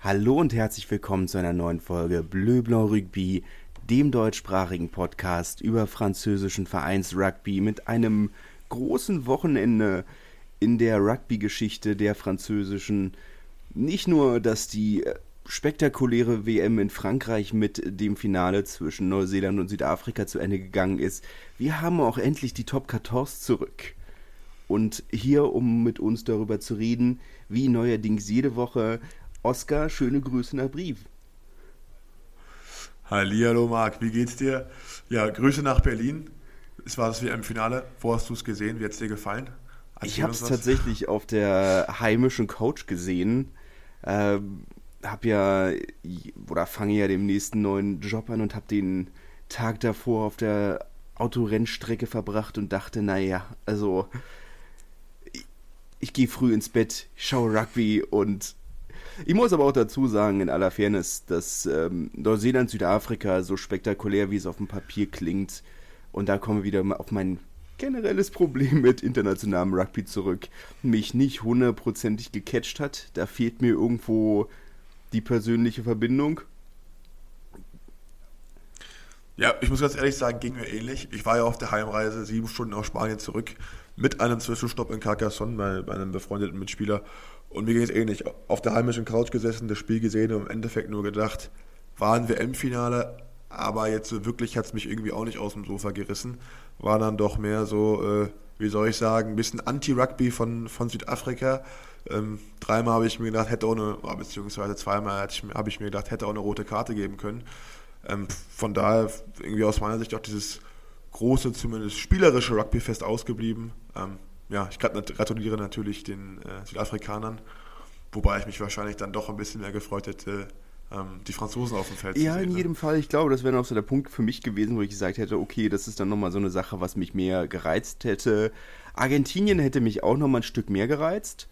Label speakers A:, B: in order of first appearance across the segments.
A: Hallo und herzlich willkommen zu einer neuen Folge Bleu Blanc Rugby, dem deutschsprachigen Podcast über französischen Vereinsrugby mit einem großen Wochenende in der Rugby-Geschichte der französischen. Nicht nur, dass die spektakuläre WM in Frankreich mit dem Finale zwischen Neuseeland und Südafrika zu Ende gegangen ist, wir haben auch endlich die Top 14 zurück. Und hier, um mit uns darüber zu reden, wie neuerdings jede Woche, Oskar, schöne Grüße nach Brief.
B: Hallo Marc, wie geht's dir? Ja, Grüße nach Berlin. Es war das WM-Finale. Wo hast du es gesehen? Wie hat es dir gefallen?
A: Erzähl ich habe es tatsächlich auf der heimischen Couch gesehen. Ähm, hab ja oder fange ja dem nächsten neuen Job an und habe den Tag davor auf der Autorennstrecke verbracht und dachte, naja, also ich, ich gehe früh ins Bett, schaue Rugby und ich muss aber auch dazu sagen, in aller Fairness, dass ähm, Neuseeland, Südafrika so spektakulär, wie es auf dem Papier klingt, und da kommen wir wieder auf mein generelles Problem mit internationalem Rugby zurück, mich nicht hundertprozentig gecatcht hat. Da fehlt mir irgendwo die persönliche Verbindung.
B: Ja, ich muss ganz ehrlich sagen, ging mir ähnlich. Ich war ja auf der Heimreise, sieben Stunden aus Spanien zurück, mit einem Zwischenstopp in Carcassonne bei, bei einem befreundeten Mitspieler. Und mir ging es ähnlich. Auf der heimischen Couch gesessen, das Spiel gesehen und im Endeffekt nur gedacht, war ein WM-Finale, aber jetzt wirklich hat es mich irgendwie auch nicht aus dem Sofa gerissen. War dann doch mehr so, äh, wie soll ich sagen, ein bisschen Anti-Rugby von, von Südafrika. Ähm, dreimal habe ich mir gedacht, hätte auch eine, beziehungsweise zweimal habe ich mir gedacht, hätte auch eine rote Karte geben können. Ähm, von daher irgendwie aus meiner Sicht auch dieses große, zumindest spielerische Rugbyfest ausgeblieben. Ähm, ja, ich gratuliere natürlich den äh, Südafrikanern, wobei ich mich wahrscheinlich dann doch ein bisschen mehr gefreut hätte, ähm, die Franzosen auf dem Feld
A: ja, zu sehen. Ja, in ne? jedem Fall. Ich glaube, das wäre noch so der Punkt für mich gewesen, wo ich gesagt hätte, okay, das ist dann nochmal so eine Sache, was mich mehr gereizt hätte. Argentinien hätte mich auch nochmal ein Stück mehr gereizt.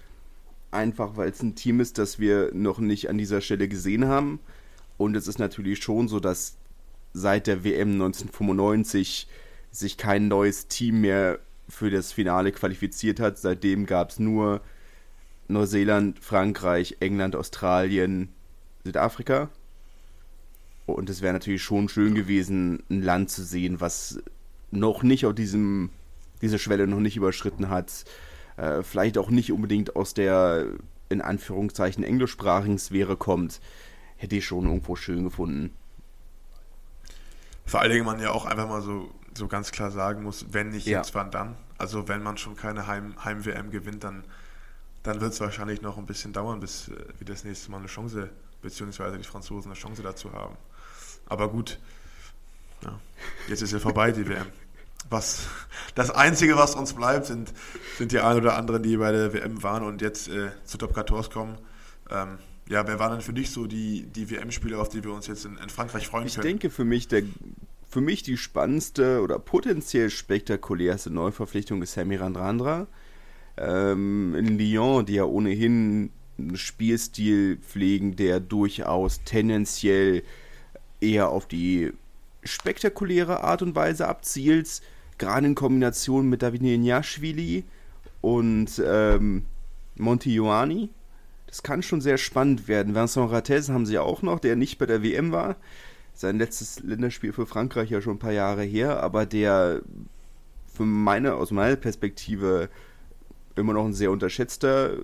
A: Einfach, weil es ein Team ist, das wir noch nicht an dieser Stelle gesehen haben. Und es ist natürlich schon so, dass seit der WM 1995 sich kein neues Team mehr für das Finale qualifiziert hat. Seitdem gab es nur Neuseeland, Frankreich, England, Australien, Südafrika. Und es wäre natürlich schon schön gewesen, ein Land zu sehen, was noch nicht auf diesem, diese Schwelle noch nicht überschritten hat. Äh, vielleicht auch nicht unbedingt aus der, in Anführungszeichen, englischsprachigen Sphäre kommt. Hätte ich schon irgendwo schön gefunden.
B: Vor allen Dingen man ja auch einfach mal so, so ganz klar sagen muss, wenn nicht ja. jetzt, wann dann. Also wenn man schon keine Heim-WM Heim gewinnt, dann, dann wird es wahrscheinlich noch ein bisschen dauern, bis äh, wir das nächste Mal eine Chance beziehungsweise die Franzosen eine Chance dazu haben. Aber gut, ja, jetzt ist ja vorbei die WM. Was, das Einzige, was uns bleibt, sind, sind die ein oder anderen, die bei der WM waren und jetzt äh, zu Top 14 kommen. Ähm, ja, wer waren denn für dich so die, die WM-Spieler, auf die wir uns jetzt in, in Frankreich freuen
A: ich
B: können?
A: Ich denke, für mich, der, für mich die spannendste oder potenziell spektakulärste Neuverpflichtung ist Sammy Randrandra. Ähm, in Lyon, die ja ohnehin einen Spielstil pflegen, der durchaus tendenziell eher auf die spektakuläre Art und Weise abzielt, gerade in Kombination mit David Njashvili und ähm, Monti Ioani. Das kann schon sehr spannend werden. Vincent Rates haben sie auch noch, der nicht bei der WM war. Sein letztes Länderspiel für Frankreich ja schon ein paar Jahre her, aber der für meine, aus meiner Perspektive immer noch ein sehr unterschätzter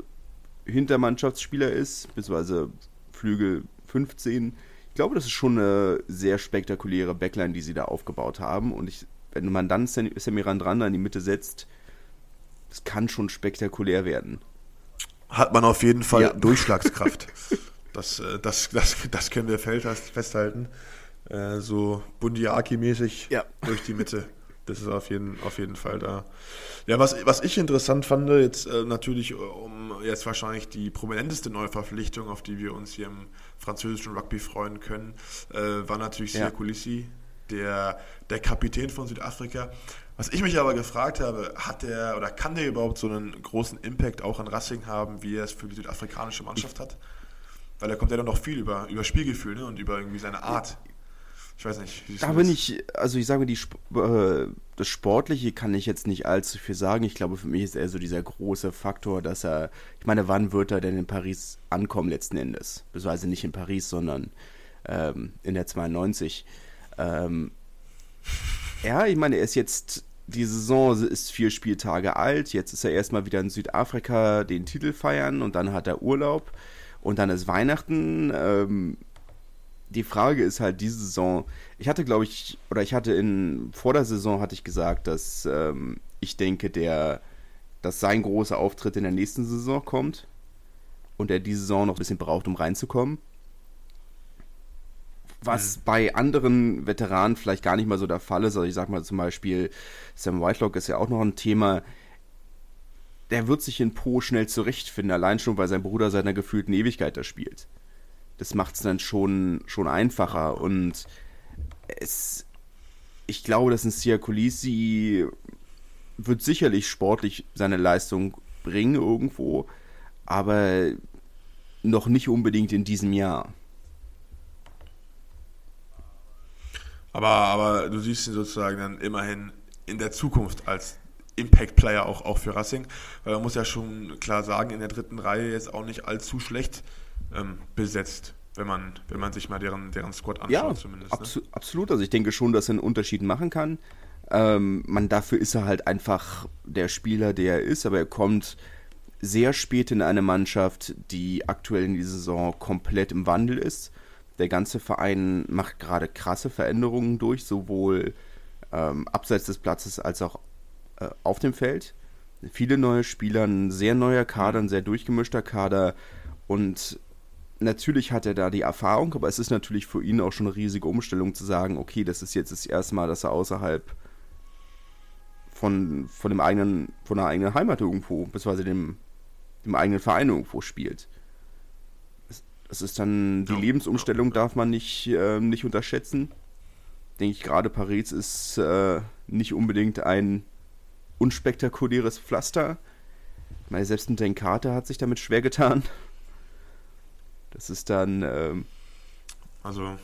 A: Hintermannschaftsspieler ist, beziehungsweise Flügel 15. Ich glaube, das ist schon eine sehr spektakuläre Backline, die sie da aufgebaut haben. Und ich, wenn man dann Semiran dran in die Mitte setzt, das kann schon spektakulär werden.
B: Hat man auf jeden Fall ja. Durchschlagskraft. das, äh, das, das, das können wir festhalten. Äh, so Bundiaki-mäßig ja. durch die Mitte. Das ist auf jeden, auf jeden Fall da. Ja, was, was ich interessant fand, jetzt äh, natürlich, äh, um jetzt wahrscheinlich die prominenteste Neuverpflichtung, auf die wir uns hier im französischen Rugby freuen können, äh, war natürlich ja. Kulissi, der, der Kapitän von Südafrika. Was ich mich aber gefragt habe, hat der oder kann der überhaupt so einen großen Impact auch an Racing haben, wie er es für die südafrikanische Mannschaft hat? Weil er kommt ja dann noch viel über, über Spielgefühl ne, und über irgendwie seine Art. Ich weiß nicht.
A: Da bin ich, also ich sage, die, äh, das Sportliche kann ich jetzt nicht allzu viel sagen. Ich glaube, für mich ist eher so dieser große Faktor, dass er, ich meine, wann wird er denn in Paris ankommen letzten Endes? Beziehungsweise nicht in Paris, sondern ähm, in der 92. Ähm, ja, ich meine, er ist jetzt, die Saison ist vier Spieltage alt. Jetzt ist er erstmal wieder in Südafrika den Titel feiern und dann hat er Urlaub und dann ist Weihnachten. Ähm, die Frage ist halt diese Saison. Ich hatte, glaube ich, oder ich hatte in vor der Saison hatte ich gesagt, dass ähm, ich denke, der, dass sein großer Auftritt in der nächsten Saison kommt und er diese Saison noch ein bisschen braucht, um reinzukommen. Was mhm. bei anderen Veteranen vielleicht gar nicht mal so der Fall ist. Also ich sag mal zum Beispiel, Sam Whitelock ist ja auch noch ein Thema. Der wird sich in Po schnell zurechtfinden, allein schon, weil sein Bruder seit einer gefühlten Ewigkeit da spielt das macht es dann schon, schon einfacher. Und es, ich glaube, dass ein Siakolisi wird sicherlich sportlich seine Leistung bringen irgendwo, aber noch nicht unbedingt in diesem Jahr.
B: Aber, aber du siehst ihn sozusagen dann immerhin in der Zukunft als Impact-Player auch, auch für Racing, weil man muss ja schon klar sagen, in der dritten Reihe jetzt auch nicht allzu schlecht ähm, besetzt, wenn man, wenn man sich mal deren, deren Squad anschaut
A: ja, zumindest. Abso ne? Absolut, also ich denke schon, dass er einen Unterschied machen kann. Ähm, man, dafür ist er halt einfach der Spieler, der er ist, aber er kommt sehr spät in eine Mannschaft, die aktuell in dieser Saison komplett im Wandel ist. Der ganze Verein macht gerade krasse Veränderungen durch, sowohl ähm, abseits des Platzes als auch äh, auf dem Feld. Viele neue Spieler, ein sehr neuer Kader, ein sehr durchgemischter Kader und natürlich hat er da die Erfahrung, aber es ist natürlich für ihn auch schon eine riesige Umstellung zu sagen, okay, das ist jetzt das erste Mal, dass er außerhalb von, von dem eigenen, von der eigenen Heimat irgendwo, beziehungsweise dem, dem eigenen Verein irgendwo spielt. Das ist dann, die ja, Lebensumstellung ja. darf man nicht, äh, nicht unterschätzen. Denke ich, gerade Paris ist äh, nicht unbedingt ein unspektakuläres Pflaster. Ich meine, selbst ein Denkarte hat sich damit schwer getan. Das ist dann. Ähm,
B: also.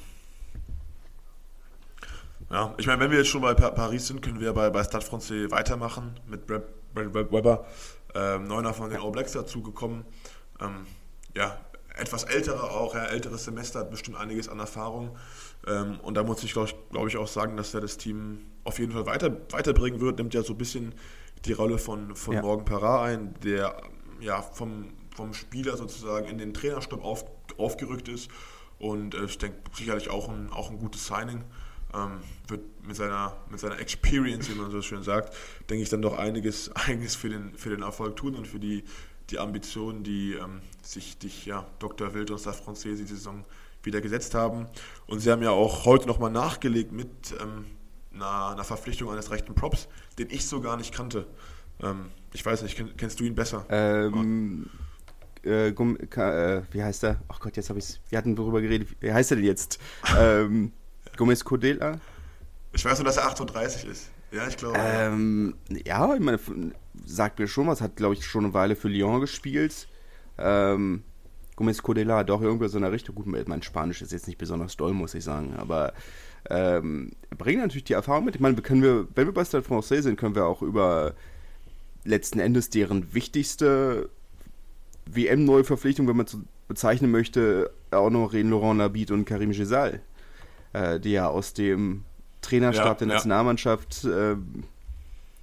B: Ja, ich meine, wenn wir jetzt schon bei Paris sind, können wir bei, bei Stade Francais weitermachen mit Brad, Brad Weber, ähm, Neuner von den All Blacks dazugekommen. Ähm, ja, etwas älterer auch, ja, älteres Semester, hat bestimmt einiges an Erfahrung. Ähm, und da muss ich, glaube ich, glaub ich, auch sagen, dass er das Team auf jeden Fall weiter, weiterbringen wird. Nimmt ja so ein bisschen die Rolle von, von ja. Morgan Parra ein, der ja vom, vom Spieler sozusagen in den Trainerstab auf, aufgerückt ist. Und äh, ich denke sicherlich auch ein, auch ein gutes Signing. Ähm, wird mit seiner, mit seiner Experience, wie man so schön sagt, denke ich dann doch einiges, einiges für, den, für den Erfolg tun und für die, die Ambitionen, die ähm, sich die, ja, Dr. Wild und Stade Francais die Saison wieder gesetzt haben. Und sie haben ja auch heute nochmal nachgelegt mit ähm, einer, einer, Verpflichtung eines rechten Props, den ich so gar nicht kannte. Ähm, ich weiß nicht, kennst du ihn besser?
A: Ähm, äh, Gum, äh, wie heißt er? Ach Gott, jetzt habe ich Wir hatten darüber geredet. Wie heißt er denn jetzt? ähm, Gomez Codela?
B: Ich weiß nur, dass er 38 ist. Ja, ich glaube.
A: Ähm, ja, ich meine, sagt mir schon was. Hat, glaube ich, schon eine Weile für Lyon gespielt. Ähm, Gomez Codela, doch irgendwie so in der Richtung. Gut, mein Spanisch ist jetzt nicht besonders doll, muss ich sagen. Aber ähm, bringt natürlich die Erfahrung mit. Ich meine, können wir, wenn wir bei Stade Francais sind, können wir auch über letzten Endes deren wichtigste WM-Neuverpflichtung, wenn man so bezeichnen möchte, auch noch reden Laurent Labid und Karim Gisal, äh, die ja aus dem Trainerstab ja, der Nationalmannschaft äh,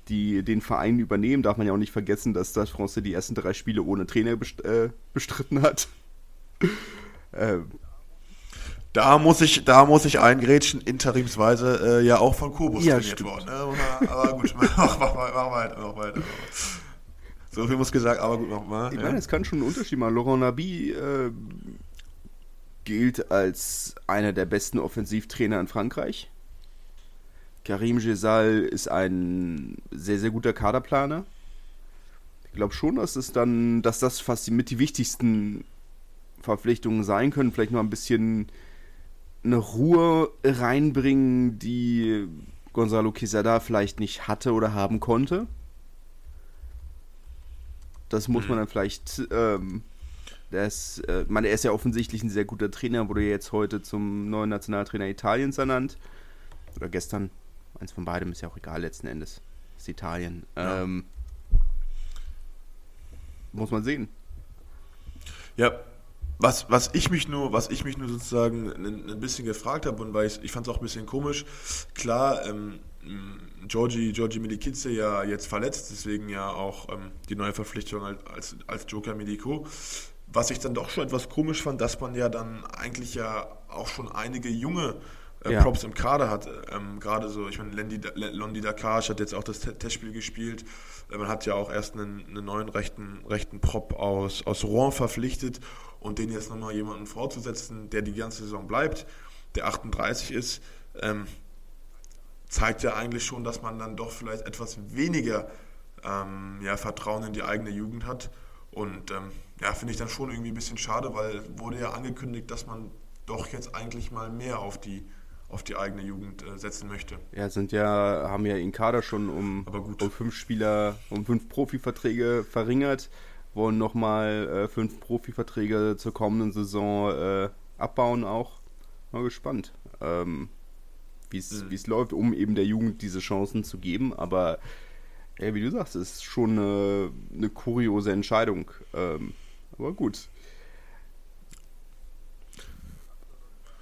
A: die den Verein übernehmen. Darf man ja auch nicht vergessen, dass das France die ersten drei Spiele ohne Trainer best äh, bestritten hat.
B: ähm, da muss ich, da muss ich eingrätschen, interimsweise äh, ja auch von Kobus
A: ja, trainiert worden.
B: Ne? Aber gut, mach, mach, mach, mach weiter, mach weiter. So viel muss gesagt, aber gut, nochmal.
A: Ich ja. meine, es kann schon einen Unterschied machen. Laurent Nabi äh, gilt als einer der besten Offensivtrainer in Frankreich. Karim Gesal ist ein sehr, sehr guter Kaderplaner. Ich glaube schon, dass es dann, dass das fast mit die wichtigsten Verpflichtungen sein können. Vielleicht noch ein bisschen eine Ruhe reinbringen, die Gonzalo Quesada vielleicht nicht hatte oder haben konnte. Das muss man hm. dann vielleicht ähm, ist, äh, man, er ist ja offensichtlich ein sehr guter Trainer, wurde jetzt heute zum neuen Nationaltrainer Italiens ernannt. Oder gestern. Eins von beidem ist ja auch egal letzten Endes. Ist Italien. Ja. Ähm, muss man sehen.
B: Ja, was, was ich mich nur, was ich mich nur sozusagen ein, ein bisschen gefragt habe und weil ich, ich fand es auch ein bisschen komisch, klar, ähm, Georgi, Georgi Milikice ja jetzt verletzt, deswegen ja auch ähm, die neue Verpflichtung als, als Joker Medico. Was ich dann doch schon etwas komisch fand, dass man ja dann eigentlich ja auch schon einige junge äh, ja. Props im Kader hat. Ähm, Gerade so, ich meine, Londi Dakar hat jetzt auch das Testspiel gespielt. Äh, man hat ja auch erst einen, einen neuen rechten, rechten Prop aus, aus Rouen verpflichtet und den jetzt nochmal jemanden vorzusetzen, der die ganze Saison bleibt, der 38 ist, ähm, zeigt ja eigentlich schon, dass man dann doch vielleicht etwas weniger ähm, ja, Vertrauen in die eigene Jugend hat. Und ähm, ja, finde ich dann schon irgendwie ein bisschen schade, weil wurde ja angekündigt, dass man doch jetzt eigentlich mal mehr auf die auf die eigene Jugend äh, setzen möchte.
A: Ja, sind ja, haben ja in Kader schon um, um fünf Spieler, um fünf Profiverträge verringert wollen nochmal äh, fünf Profiverträge zur kommenden Saison äh, abbauen auch. Mal gespannt, ähm, wie es mhm. läuft, um eben der Jugend diese Chancen zu geben. Aber ja, wie du sagst, ist schon eine, eine kuriose Entscheidung. Ähm, aber gut.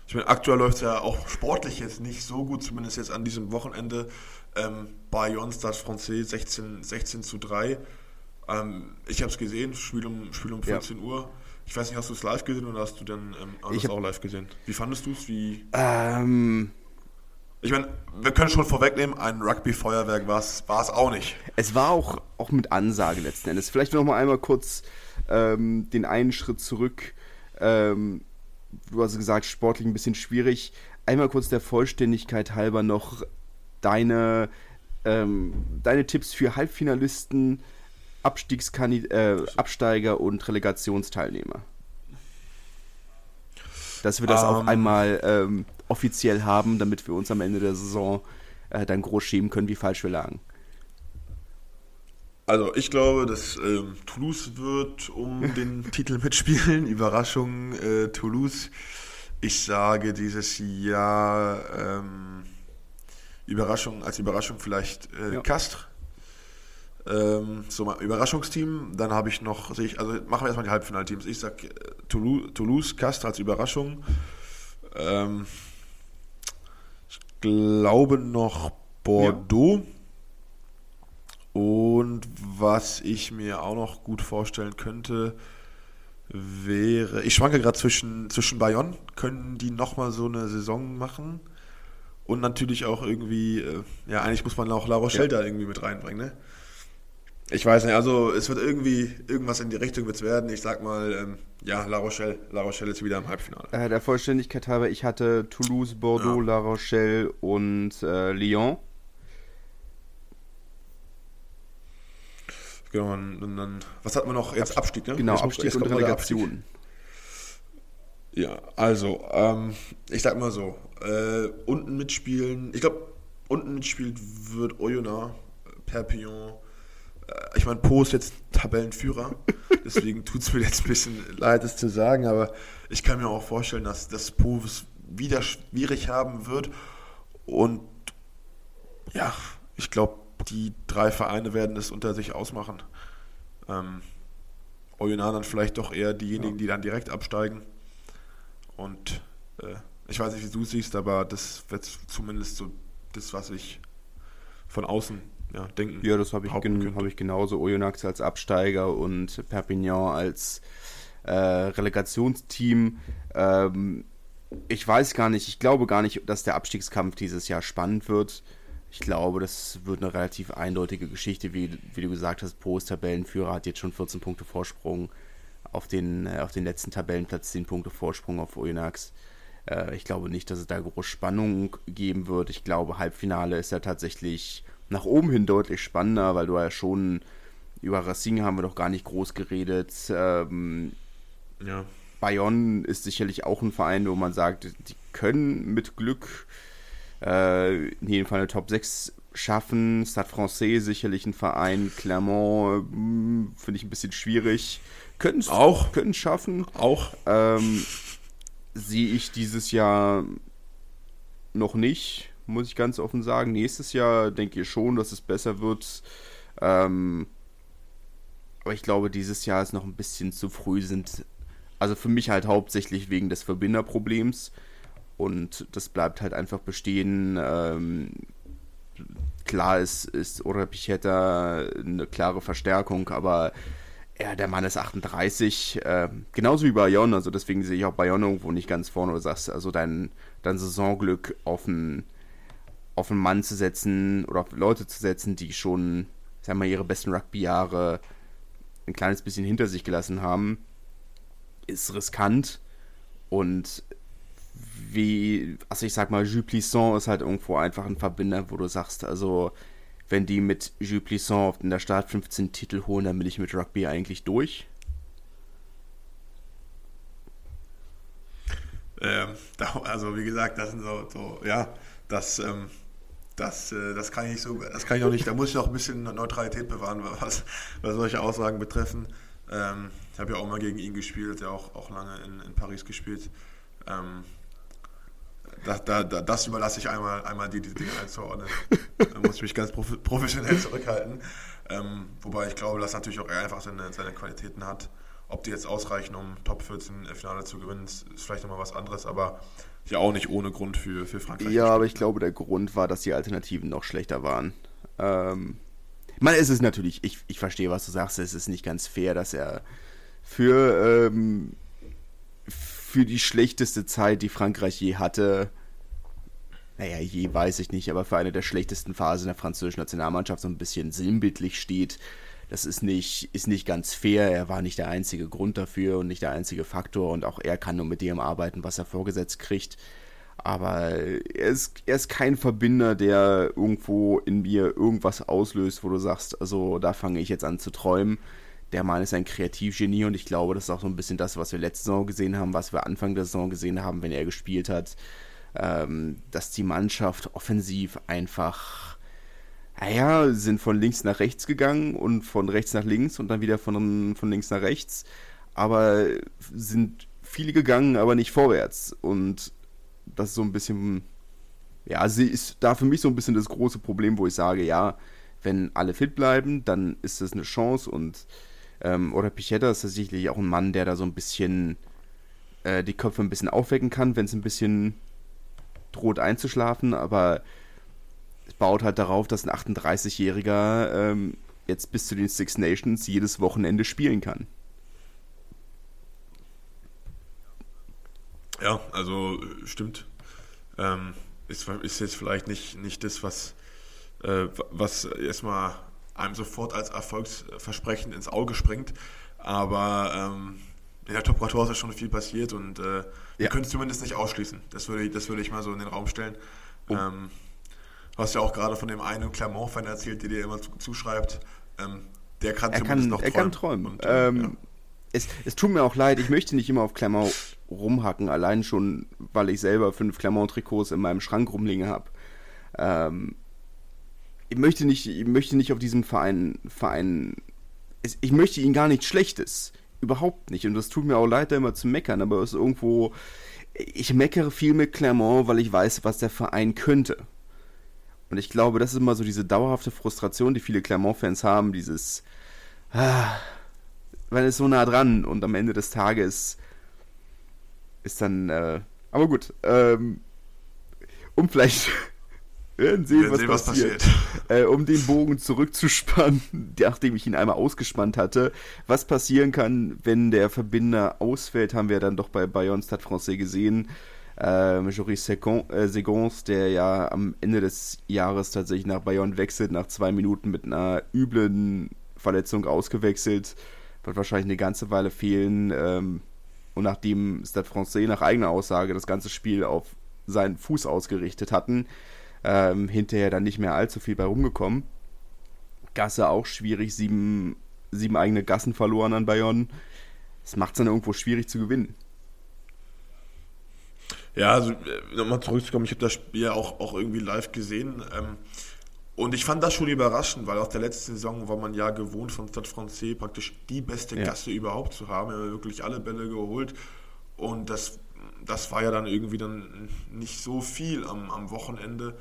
B: Ich meine, aktuell läuft es ja auch sportlich jetzt nicht so gut, zumindest jetzt an diesem Wochenende. Ähm, Bayonne Stade Francais 16, 16 zu 3. Ähm, ich habe es gesehen, Spiel um, Spiel um 14 ja. Uhr. Ich weiß nicht, hast du es live gesehen oder hast du dann ähm, alles auch live gesehen? Wie fandest du es? Wie. Ähm, ich meine, wir können schon vorwegnehmen, ein Rugby-Feuerwerk war es auch nicht.
A: Es war auch, auch mit Ansage letzten Endes. Vielleicht noch mal einmal kurz ähm, den einen Schritt zurück. Ähm, du hast gesagt, sportlich ein bisschen schwierig. Einmal kurz der Vollständigkeit halber noch deine, ähm, deine Tipps für Halbfinalisten Abstiegskandid äh, Absteiger und Relegationsteilnehmer. Dass wir das auch ähm. einmal ähm, offiziell haben, damit wir uns am Ende der Saison äh, dann groß schämen können, wie falsch wir lagen.
B: Also ich glaube, dass ähm, Toulouse wird um den Titel mitspielen. Überraschung äh, Toulouse. Ich sage dieses Jahr ähm, Überraschung als Überraschung vielleicht äh, ja. Castres. Ähm, so mal Überraschungsteam. Dann habe ich noch, ich, also machen wir erstmal die Halbfinalteams. Ich sage äh, Toulouse, Toulouse Castres als Überraschung. Ähm, glaube noch Bordeaux. Ja. Und was ich mir auch noch gut vorstellen könnte, wäre, ich schwanke gerade zwischen, zwischen Bayonne, können die nochmal so eine Saison machen? Und natürlich auch irgendwie, äh, ja, eigentlich muss man auch La Rochelle ja. da irgendwie mit reinbringen, ne? Ich weiß nicht, also es wird irgendwie, irgendwas in die Richtung wird es werden. Ich sag mal, ähm, ja, La Rochelle. La Rochelle ist wieder im Halbfinale.
A: Äh, der Vollständigkeit halber, ich hatte Toulouse, Bordeaux, ja. La Rochelle und äh, Lyon.
B: Genau, und dann, was hat man noch? Jetzt Abstieg, ne?
A: Genau,
B: jetzt
A: Abstieg und Relegation.
B: Ja, also, ähm, ich sag mal so, äh, unten mitspielen, ich glaube, unten mitspielt wird Oyonnax, Perpignan, ich meine, Po ist jetzt Tabellenführer, deswegen tut es mir jetzt ein bisschen leid, es zu sagen, aber ich kann mir auch vorstellen, dass das Po es wieder schwierig haben wird. Und ja, ich glaube, die drei Vereine werden es unter sich ausmachen. Ähm, Oyonnax dann vielleicht doch eher diejenigen, ja. die dann direkt absteigen. Und äh, ich weiß nicht, wie du siehst, aber das wird zumindest so das, was ich von außen ja, denken.
A: Ja, das habe ich, gen hab ich genauso. Oyonnax als Absteiger und Perpignan als äh, Relegationsteam. Ähm, ich weiß gar nicht, ich glaube gar nicht, dass der Abstiegskampf dieses Jahr spannend wird. Ich glaube, das wird eine relativ eindeutige Geschichte, wie, wie du gesagt hast. Post Tabellenführer hat jetzt schon 14 Punkte Vorsprung auf den, äh, auf den letzten Tabellenplatz, 10 Punkte Vorsprung auf Oyonnax. Äh, ich glaube nicht, dass es da groß Spannung geben wird. Ich glaube, Halbfinale ist ja tatsächlich nach oben hin deutlich spannender, weil du ja schon über Racing haben wir doch gar nicht groß geredet. Ähm, ja. Bayonne ist sicherlich auch ein Verein, wo man sagt, die können mit Glück äh, in jedem Fall eine Top 6 schaffen. Stade Francais sicherlich ein Verein. Clermont hm, finde ich ein bisschen schwierig. können es
B: Auch.
A: können schaffen.
B: Auch.
A: Ähm, sehe ich dieses Jahr noch nicht, muss ich ganz offen sagen. Nächstes Jahr denke ich schon, dass es besser wird. Ähm, aber ich glaube, dieses Jahr ist noch ein bisschen zu früh. Sind also für mich halt hauptsächlich wegen des Verbinderproblems. Und das bleibt halt einfach bestehen. Ähm, klar ist, ist Ora Pichetta eine klare Verstärkung, aber ja, der Mann ist 38, äh, genauso wie Bayonne, also deswegen sehe ich auch Bayonne irgendwo nicht ganz vorne. Du sagst, also dein, dein Saisonglück auf einen, auf einen Mann zu setzen oder auf Leute zu setzen, die schon, sagen wir mal, ihre besten Rugby-Jahre ein kleines bisschen hinter sich gelassen haben, ist riskant. Und wie, also ich sag mal, Jules Plisson ist halt irgendwo einfach ein Verbinder, wo du sagst, also wenn die mit Jules Plisson in der Start 15 Titel holen, dann bin ich mit Rugby eigentlich durch.
B: Ähm, also wie gesagt, das sind so, so ja, das, ähm, das, äh, das kann ich so, das kann ich noch nicht. Da muss ich auch ein bisschen Neutralität bewahren, was, was solche Aussagen betreffen. Ähm, ich habe ja auch mal gegen ihn gespielt, ja auch, auch lange in, in Paris gespielt. Ähm, da, da, da, das überlasse ich einmal, einmal die, diese Dinge einzuordnen. da muss ich mich ganz professionell zurückhalten. Ähm, wobei ich glaube, dass natürlich auch er einfach seine, seine Qualitäten hat. Ob die jetzt ausreichen, um Top 14 im Finale zu gewinnen, ist vielleicht nochmal was anderes, aber ja auch nicht ohne Grund für, für Frankreich.
A: Ja, aber ich glaube, der Grund war, dass die Alternativen noch schlechter waren. Ähm, ich es ist natürlich, ich, ich verstehe, was du sagst, es ist nicht ganz fair, dass er für ähm, für die schlechteste Zeit, die Frankreich je hatte, naja, je weiß ich nicht, aber für eine der schlechtesten Phasen der französischen Nationalmannschaft so ein bisschen sinnbildlich steht. Das ist nicht, ist nicht ganz fair. Er war nicht der einzige Grund dafür und nicht der einzige Faktor und auch er kann nur mit dem arbeiten, was er vorgesetzt kriegt. Aber er ist, er ist kein Verbinder, der irgendwo in mir irgendwas auslöst, wo du sagst, also da fange ich jetzt an zu träumen der Mann ist ein Kreativgenie und ich glaube, das ist auch so ein bisschen das, was wir letzte Saison gesehen haben, was wir Anfang der Saison gesehen haben, wenn er gespielt hat, ähm, dass die Mannschaft offensiv einfach, naja, sind von links nach rechts gegangen und von rechts nach links und dann wieder von, von links nach rechts, aber sind viele gegangen, aber nicht vorwärts. Und das ist so ein bisschen, ja, sie ist da für mich so ein bisschen das große Problem, wo ich sage, ja, wenn alle fit bleiben, dann ist das eine Chance. Und ähm, oder Pichetta ist tatsächlich auch ein Mann, der da so ein bisschen äh, die Köpfe ein bisschen aufwecken kann, wenn es ein bisschen droht einzuschlafen, aber baut halt darauf, dass ein 38-Jähriger ähm, jetzt bis zu den Six Nations jedes Wochenende spielen kann.
B: Ja, also stimmt. Ähm, ist, ist jetzt vielleicht nicht, nicht das, was, äh, was erstmal einem sofort als Erfolgsversprechen ins Auge springt. Aber ähm, in der Top-Tour ist ja schon viel passiert und äh, ja. wir können es zumindest nicht ausschließen. Das würde, ich, das würde ich mal so in den Raum stellen. Oh. Ähm, du hast ja auch gerade von dem einen Clermont-Fan erzählt, der dir immer zuschreibt. Ähm, der kann
A: er zumindest kann, noch träumen. Er kann träumen. Und, äh, ähm, ja. es, es tut mir auch leid, ich möchte nicht immer auf Clermont rumhacken, allein schon, weil ich selber fünf Clermont-Trikots in meinem Schrank rumliegen habe. Ähm, ich möchte nicht, ich möchte nicht auf diesem Verein, Verein, ich möchte ihnen gar nichts Schlechtes. Überhaupt nicht. Und das tut mir auch leid, da immer zu meckern, aber es ist irgendwo, ich meckere viel mit Clermont, weil ich weiß, was der Verein könnte. Und ich glaube, das ist immer so diese dauerhafte Frustration, die viele Clermont-Fans haben, dieses, ah, weil es so nah dran und am Ende des Tages ist dann, äh, aber gut, ähm, um vielleicht werden sehen, was, sehen, was, passiert. passiert. Äh, um den Bogen zurückzuspannen, nachdem ich ihn einmal ausgespannt hatte. Was passieren kann, wenn der Verbinder ausfällt, haben wir dann doch bei Bayonne Stade Francais gesehen. Ähm, Joris äh, Segons, der ja am Ende des Jahres tatsächlich nach Bayonne wechselt, nach zwei Minuten mit einer üblen Verletzung ausgewechselt, wird wahrscheinlich eine ganze Weile fehlen. Ähm, und nachdem Stade Francais nach eigener Aussage das ganze Spiel auf seinen Fuß ausgerichtet hatten, ähm, hinterher dann nicht mehr allzu viel bei rumgekommen. Gasse auch schwierig, sieben, sieben eigene Gassen verloren an Bayonne. Das macht es dann irgendwo schwierig zu gewinnen.
B: Ja, also äh, nochmal zurückzukommen, ich habe das Spiel ja auch, auch irgendwie live gesehen. Ähm, Und ich fand das schon überraschend, weil aus der letzten Saison war man ja gewohnt von Stade Francais praktisch die beste ja. Gasse überhaupt zu haben. Wir haben wirklich alle Bälle geholt. Und das, das war ja dann irgendwie dann nicht so viel am, am Wochenende.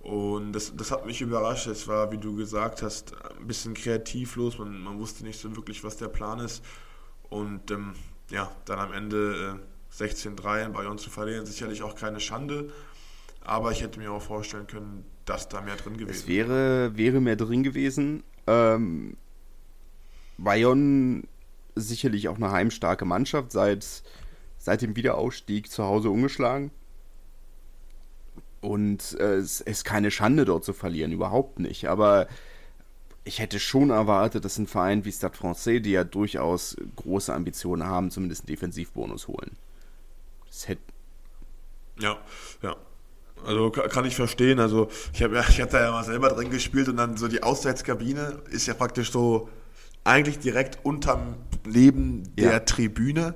B: Und das, das hat mich überrascht. Es war, wie du gesagt hast, ein bisschen kreativlos. Man, man wusste nicht so wirklich, was der Plan ist. Und ähm, ja, dann am Ende äh, 16-3 in Bayern zu verlieren, sicherlich auch keine Schande. Aber ich hätte mir auch vorstellen können, dass da mehr drin gewesen
A: wäre. Es wäre mehr drin gewesen. Ähm, Bayern sicherlich auch eine heimstarke Mannschaft, seit, seit dem Wiederausstieg zu Hause ungeschlagen. Und äh, es ist keine Schande, dort zu verlieren, überhaupt nicht. Aber ich hätte schon erwartet, dass ein Verein wie Stade Francais, die ja durchaus große Ambitionen haben, zumindest einen Defensivbonus holen. Hätte.
B: Ja, ja. Also kann ich verstehen. Also ich habe ja, ich da ja mal selber drin gespielt und dann so die Auswärtskabine ist ja praktisch so eigentlich direkt unterm Neben der ja. Tribüne.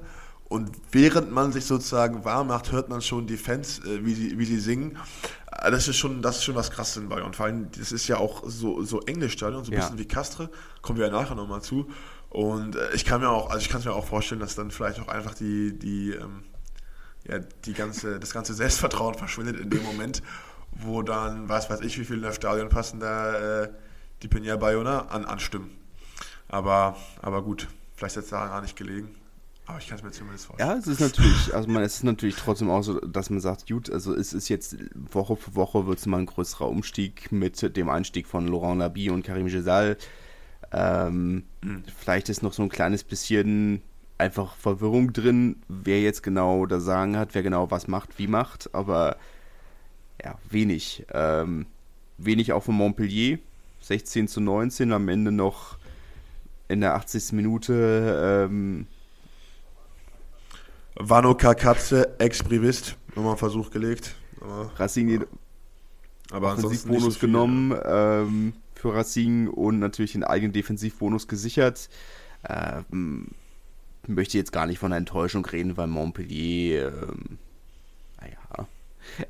B: Und während man sich sozusagen warm macht, hört man schon die Fans, äh, wie, sie, wie sie singen. Äh, das ist schon, das ist schon was krasses in Bayern. Vor allem, das ist ja auch so, so englisch Stadion, so ein ja. bisschen wie Castre. Kommen wir ja nachher nochmal zu. Und äh, ich kann mir auch, also ich kann mir auch vorstellen, dass dann vielleicht auch einfach die, die, ähm, ja, die ganze, das ganze Selbstvertrauen verschwindet in dem Moment, wo dann, was weiß ich, wie viele in das Stadion passen, da äh, die Penia Bayona an, anstimmen. Aber, aber gut, vielleicht ist es daran gar nicht gelegen. Aber ich kann es mir zumindest vorstellen.
A: Ja, es ist natürlich, also man, es ist natürlich trotzdem auch so, dass man sagt, gut, also es ist jetzt Woche für Woche wird es mal ein größerer Umstieg mit dem Einstieg von Laurent Labi und Karim Gesal. Ähm, mhm. Vielleicht ist noch so ein kleines bisschen einfach Verwirrung drin, wer jetzt genau da sagen hat, wer genau was macht, wie macht, aber ja, wenig. Ähm, wenig auch von Montpellier, 16 zu 19, am Ende noch in der 80. Minute ähm,
B: Vano Kakatze, Ex-Privist, nochmal einen Versuch gelegt.
A: Aber, Racing aber Offensivbonus so genommen ähm, für Racing und natürlich den eigenen Defensivbonus gesichert. Ähm, möchte jetzt gar nicht von Enttäuschung reden, weil Montpellier, ähm, naja,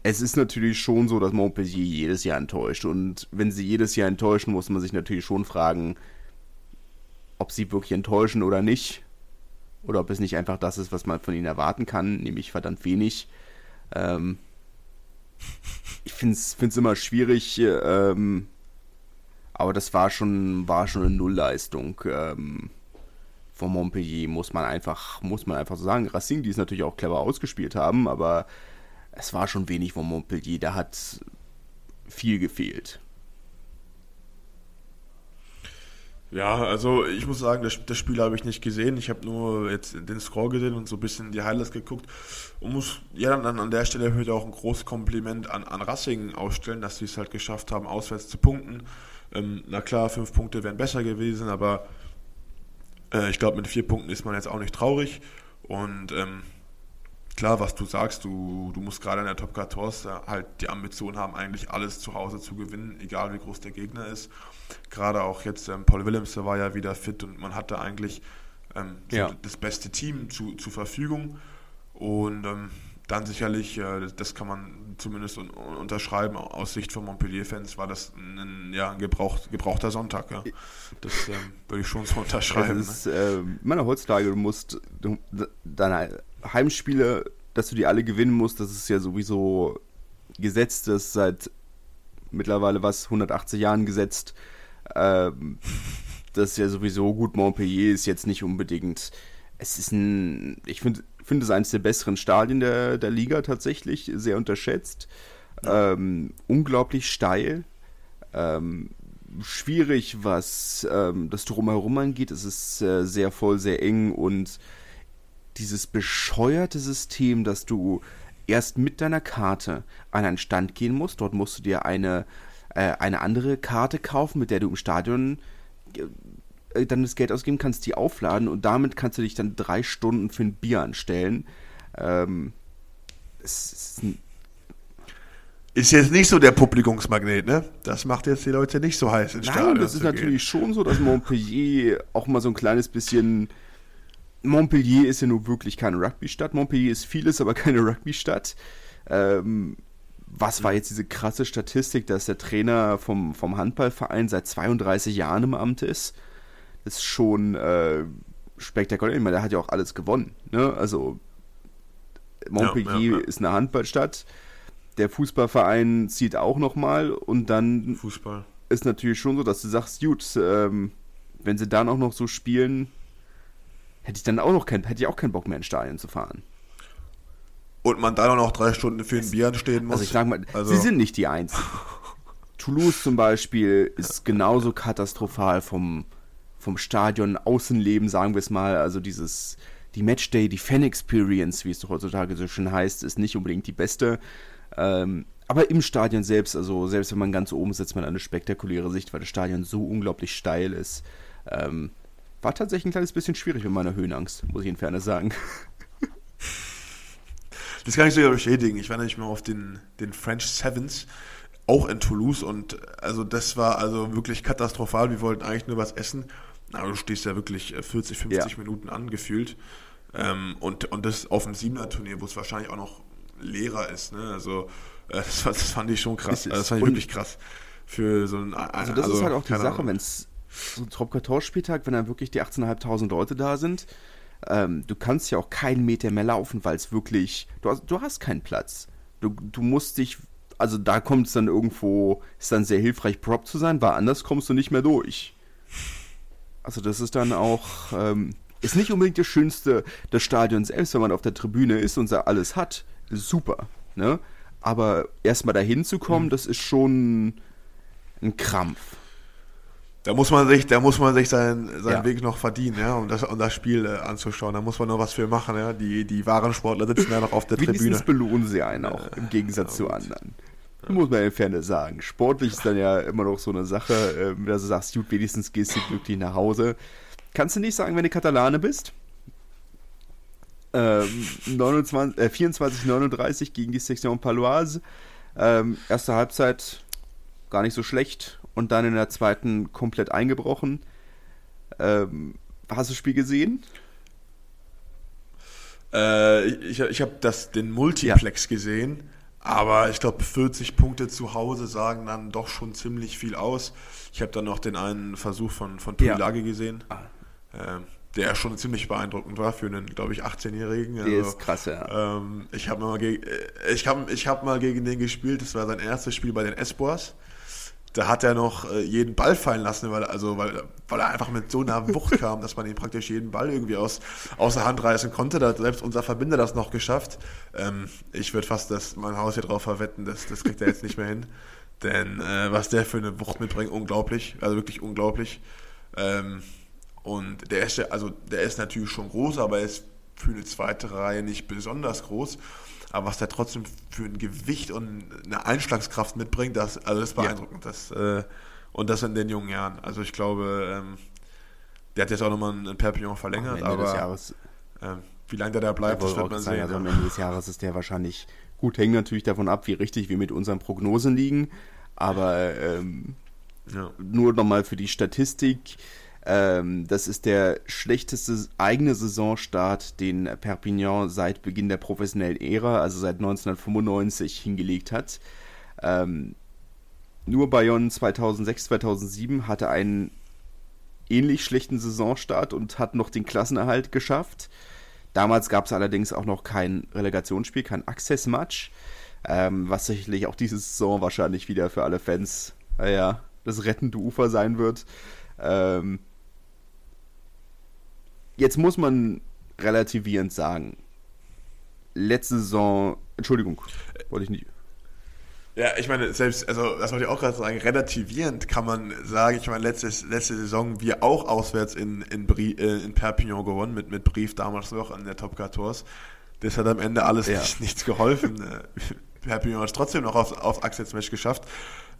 A: es ist natürlich schon so, dass Montpellier jedes Jahr enttäuscht. Und wenn sie jedes Jahr enttäuschen, muss man sich natürlich schon fragen, ob sie wirklich enttäuschen oder nicht. Oder ob es nicht einfach das ist, was man von ihnen erwarten kann, nämlich verdammt wenig. Ähm, ich finde es immer schwierig, ähm, aber das war schon, war schon eine Nullleistung ähm, von Montpellier, muss man einfach, muss man einfach so sagen. Racing, die es natürlich auch clever ausgespielt haben, aber es war schon wenig von Montpellier, da hat viel gefehlt.
B: Ja, also ich muss sagen, das, das Spiel habe ich nicht gesehen. Ich habe nur jetzt den Score gesehen und so ein bisschen die Highlights geguckt und muss ja dann an der Stelle heute auch ein großes Kompliment an, an Racing ausstellen, dass sie es halt geschafft haben, auswärts zu punkten. Ähm, na klar, fünf Punkte wären besser gewesen, aber äh, ich glaube, mit vier Punkten ist man jetzt auch nicht traurig. Und ähm, klar, was du sagst, du, du musst gerade in der Top 14 halt die Ambition haben, eigentlich alles zu Hause zu gewinnen, egal wie groß der Gegner ist. Gerade auch jetzt ähm, Paul Willems, der war ja wieder fit und man hatte eigentlich ähm, ja. das beste Team zu, zur Verfügung. Und ähm, dann sicherlich, äh, das kann man zumindest un unterschreiben, aus Sicht von Montpellier-Fans war das ein, ja, ein gebraucht, gebrauchter Sonntag. Ja. Das ähm, würde ich schon so unterschreiben.
A: Ist, ne? äh, meine, heutzutage, du musst du, deine Heimspiele, dass du die alle gewinnen musst, das ist ja sowieso gesetzt, das ist seit mittlerweile was, 180 Jahren gesetzt. Ähm, das ist ja sowieso gut. Montpellier ist jetzt nicht unbedingt. Es ist ein. Ich finde finde es eines der besseren Stadien der, der Liga tatsächlich, sehr unterschätzt. Ähm, unglaublich steil. Ähm, schwierig, was ähm, das Drumherum angeht. Es ist äh, sehr voll, sehr eng und dieses bescheuerte System, dass du erst mit deiner Karte an einen Stand gehen musst. Dort musst du dir eine, äh, eine andere Karte kaufen, mit der du im Stadion äh, dann das Geld ausgeben kannst, die aufladen und damit kannst du dich dann drei Stunden für ein Bier anstellen. Ähm,
B: es ist, ist jetzt nicht so der Publikumsmagnet, ne? Das macht jetzt die Leute nicht so heiß
A: ins Nein, Stadion. das ist natürlich schon so, dass Montpellier auch mal so ein kleines bisschen. Montpellier ist ja nur wirklich keine Rugby-Stadt. Montpellier ist vieles, aber keine Rugby-Stadt. Ähm, was war jetzt diese krasse Statistik, dass der Trainer vom, vom Handballverein seit 32 Jahren im Amt ist? Ist schon äh, spektakulär. Ich meine, der hat ja auch alles gewonnen. Ne? Also Montpellier ja, ja, ja. ist eine Handballstadt. Der Fußballverein zieht auch nochmal und dann
B: Fußball.
A: ist natürlich schon so, dass du sagst, gut, ähm, wenn sie dann auch noch so spielen, hätte ich dann auch noch kein, hätte ich auch keinen Bock mehr ins Stadion zu fahren.
B: Und man dann auch noch drei Stunden für ein Bier stehen muss.
A: Also ich sag mal, also. sie sind nicht die Einzigen. Toulouse zum Beispiel ist genauso katastrophal vom, vom Stadion Außenleben, sagen wir es mal. Also dieses, die Matchday, die Fan-Experience, wie es doch heutzutage so schön heißt, ist nicht unbedingt die beste. Ähm, aber im Stadion selbst, also selbst wenn man ganz oben sitzt, man eine spektakuläre Sicht, weil das Stadion so unglaublich steil ist. Ähm, war tatsächlich ein kleines bisschen schwierig mit meiner Höhenangst, muss ich in Fairness sagen.
B: Das kann ich sogar bestätigen. Ich war nämlich mal auf den, den French Sevens, auch in Toulouse und also das war also wirklich katastrophal. Wir wollten eigentlich nur was essen. Aber du stehst ja wirklich 40, äh, 50 ja. Minuten angefühlt. Ähm, und, und das auf dem Siebener-Turnier, wo es wahrscheinlich auch noch leerer ist. Ne? Also äh, das, das, fand ich schon krass. Also, das fand ich wirklich krass. Für so ein,
A: also das also, ist halt auch die Sache, wenn es so ein Top-14-Spieltag, wenn dann wirklich die 18.500 Leute da sind, ähm, du kannst ja auch keinen Meter mehr laufen, weil es wirklich, du hast, du hast keinen Platz. Du, du musst dich, also da kommt es dann irgendwo, ist dann sehr hilfreich, Prop zu sein, weil anders kommst du nicht mehr durch. Also das ist dann auch, ähm, ist nicht unbedingt das Schönste des Stadions selbst, wenn man auf der Tribüne ist und alles hat. Super, ne? Aber erstmal dahin zu kommen, mhm. das ist schon ein Krampf.
B: Da muss man sich, da muss man sich seinen, seinen ja. Weg noch verdienen, ja, um das, um das Spiel äh, anzuschauen. Da muss man noch was für machen, ja. Die, die wahren Sportler sitzen ja noch auf der Wenigstens Tribüne.
A: belohnen sie einen auch, im Gegensatz ja, zu anderen. Muss man in Ferne sagen. Sportlich ist dann ja immer noch so eine Sache, äh, dass du sagst, gut, wenigstens gehst du glücklich nach Hause. Kannst du nicht sagen, wenn du Katalane bist? Ähm, 29, äh, 24, 39 gegen die Section Paloise. Ähm, erste Halbzeit gar nicht so schlecht und dann in der zweiten komplett eingebrochen. Ähm, hast du das Spiel gesehen?
B: Äh, ich ich habe den Multiplex ja. gesehen, aber ich glaube 40 Punkte zu Hause sagen dann doch schon ziemlich viel aus. Ich habe dann noch den einen Versuch von, von Tuilage ja. gesehen, äh, der schon ziemlich beeindruckend war für einen, glaube ich, 18-Jährigen.
A: Also, der ist krass, ja.
B: Ähm, ich habe mal, ge äh, ich hab, ich hab mal gegen den gespielt, das war sein erstes Spiel bei den Espoirs da hat er noch äh, jeden Ball fallen lassen, weil, also, weil, weil er einfach mit so einer Wucht kam, dass man ihm praktisch jeden Ball irgendwie aus, aus der Hand reißen konnte. Da hat selbst unser Verbinder das noch geschafft. Ähm, ich würde fast das, mein Haus hier drauf verwetten, das, das kriegt er jetzt nicht mehr hin. Denn äh, was der für eine Wucht mitbringt, unglaublich. Also wirklich unglaublich. Ähm, und der ist, also, der ist natürlich schon groß, aber er ist für eine zweite Reihe nicht besonders groß aber was der trotzdem für ein Gewicht und eine Einschlagskraft mitbringt, das, also das ist beeindruckend. Ja. Das, äh, und das in den jungen Jahren. Also ich glaube, ähm, der hat jetzt auch nochmal einen Perpignan verlängert, Ende aber Jahres, äh, wie lange der da bleibt, das wird man sehen.
A: Also am Ende des Jahres ist der wahrscheinlich gut, hängt natürlich davon ab, wie richtig wir mit unseren Prognosen liegen. Aber ähm, ja. nur nochmal für die Statistik. Ähm, das ist der schlechteste eigene Saisonstart, den Perpignan seit Beginn der professionellen Ära, also seit 1995, hingelegt hat. Ähm, nur Bayonne 2006, 2007 hatte einen ähnlich schlechten Saisonstart und hat noch den Klassenerhalt geschafft. Damals gab es allerdings auch noch kein Relegationsspiel, kein Access-Match, ähm, was sicherlich auch diese Saison wahrscheinlich wieder für alle Fans, naja, das rettende Ufer sein wird. Ähm, jetzt muss man relativierend sagen, letzte Saison, Entschuldigung, wollte ich nicht.
B: Ja, ich meine, selbst, also das wollte ich auch gerade sagen, relativierend kann man sagen, ich meine, letzte, letzte Saison wir auch auswärts in, in, Brie, äh, in Perpignan gewonnen, mit, mit Brief damals noch an der Top 14. Das hat am Ende alles ja. nicht, nichts geholfen. Perpignan hat es trotzdem noch auf, auf Access-Match geschafft.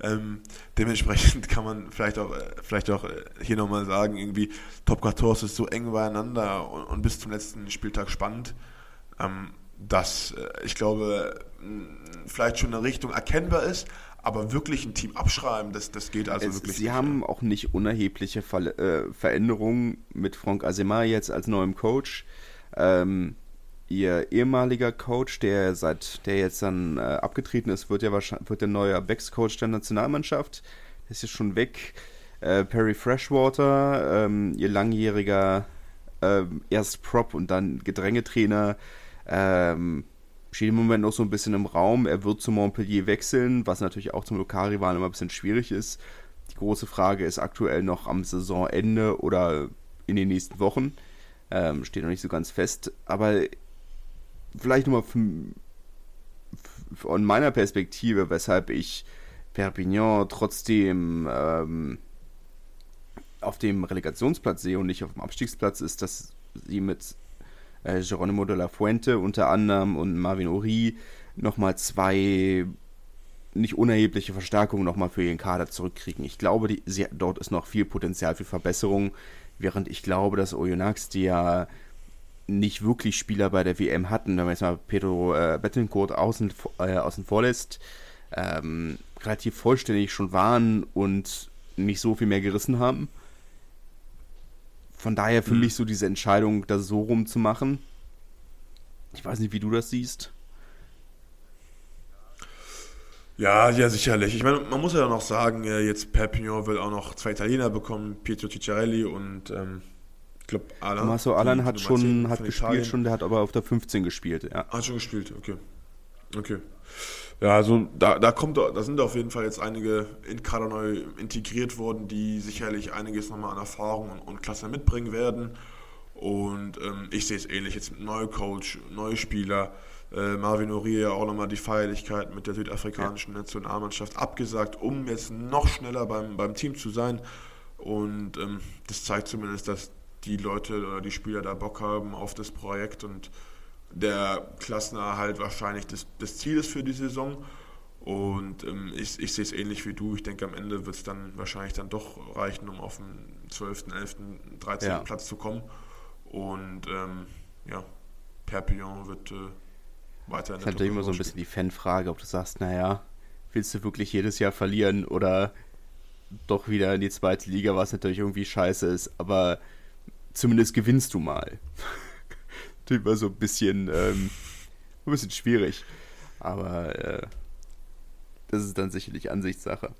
B: Ähm, dementsprechend kann man vielleicht auch, äh, vielleicht auch äh, hier nochmal sagen, irgendwie Top 14 ist so eng beieinander und, und bis zum letzten Spieltag spannend, ähm, dass äh, ich glaube, vielleicht schon eine Richtung erkennbar ist, aber wirklich ein Team abschreiben, das, das geht also
A: es,
B: wirklich
A: Sie nicht. haben auch nicht unerhebliche Ver äh, Veränderungen mit Franck Asemar jetzt als neuem Coach. Ähm, ihr ehemaliger Coach, der seit der jetzt dann äh, abgetreten ist, wird ja wahrscheinlich wird der neue Backs-Coach der Nationalmannschaft. Der ist jetzt schon weg. Äh, Perry Freshwater, ähm, ihr langjähriger ähm, erst Prop und dann Gedrängetrainer, ähm, steht im Moment noch so ein bisschen im Raum. Er wird zu Montpellier wechseln, was natürlich auch zum Lokalrivalen immer ein bisschen schwierig ist. Die große Frage ist aktuell noch am Saisonende oder in den nächsten Wochen. Ähm, steht noch nicht so ganz fest. Aber vielleicht nochmal von, meiner Perspektive, weshalb ich Perpignan trotzdem ähm, auf dem Relegationsplatz sehe und nicht auf dem Abstiegsplatz, ist, dass sie mit äh, Geronimo de la Fuente unter anderem und Marvin Uri nochmal zwei nicht unerhebliche Verstärkungen nochmal für ihren Kader zurückkriegen. Ich glaube, die, sie, dort ist noch viel Potenzial für Verbesserung, während ich glaube, dass Oyonnax, die ja nicht wirklich Spieler bei der WM hatten, wenn man jetzt mal Pedro äh, Bettencourt außen, äh, außen vor lässt, ähm, relativ vollständig schon waren und nicht so viel mehr gerissen haben. Von daher für mhm. mich so diese Entscheidung, das so rumzumachen. Ich weiß nicht, wie du das siehst.
B: Ja, ja, sicherlich. Ich meine, man muss ja noch sagen, äh, jetzt Perpignan will auch noch zwei Italiener bekommen, Pietro Cicciarelli und ähm, ich glaube
A: Alan. Tommaso Alan hat schon hat gespielt schon, der hat aber auf der 15 gespielt, ja.
B: Hat schon gespielt, okay. Okay. Ja, also da, da kommt da sind auf jeden Fall jetzt einige in Kader neu integriert worden, die sicherlich einiges nochmal an Erfahrung und, und Klasse mitbringen werden. Und ähm, ich sehe es ähnlich, jetzt mit neuem Coach, neue Spieler, äh, Marvin Uriah auch nochmal die Feierlichkeit mit der südafrikanischen ja. Nationalmannschaft abgesagt, um jetzt noch schneller beim, beim Team zu sein. Und ähm, das zeigt zumindest, dass die Leute oder die Spieler da Bock haben auf das Projekt und der Klassenerhalt wahrscheinlich das, das Ziel ist für die Saison. Und ähm, ich, ich sehe es ähnlich wie du. Ich denke, am Ende wird es dann wahrscheinlich dann doch reichen, um auf den 12., 11., 13. Ja. Platz zu kommen. Und ähm, ja, Perpignan wird äh, weiter
A: in der Das ist natürlich immer so ein bisschen die Fanfrage, ob du sagst, naja, willst du wirklich jedes Jahr verlieren oder doch wieder in die zweite Liga, was natürlich irgendwie scheiße ist, aber zumindest gewinnst du mal. immer so ein bisschen, ähm, ein bisschen schwierig. Aber äh, das ist dann sicherlich Ansichtssache.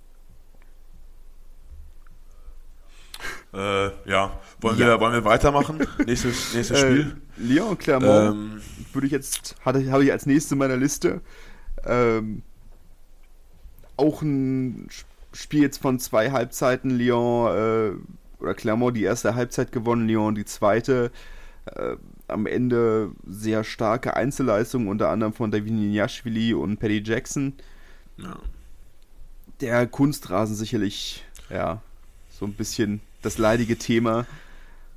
B: Äh, ja, wollen, ja. Wir, wollen wir weitermachen? nächstes, nächstes äh, Spiel.
A: Lyon Clermont ähm, würde ich jetzt, hatte, habe ich als nächstes in meiner Liste. Ähm, auch ein Spiel jetzt von zwei Halbzeiten. Lyon äh, oder Clermont die erste Halbzeit gewonnen, Lyon die zweite. Äh, am Ende sehr starke Einzelleistungen, unter anderem von David Niashvili und Paddy Jackson. Ja. Der Kunstrasen sicherlich, ja, so ein bisschen das leidige Thema.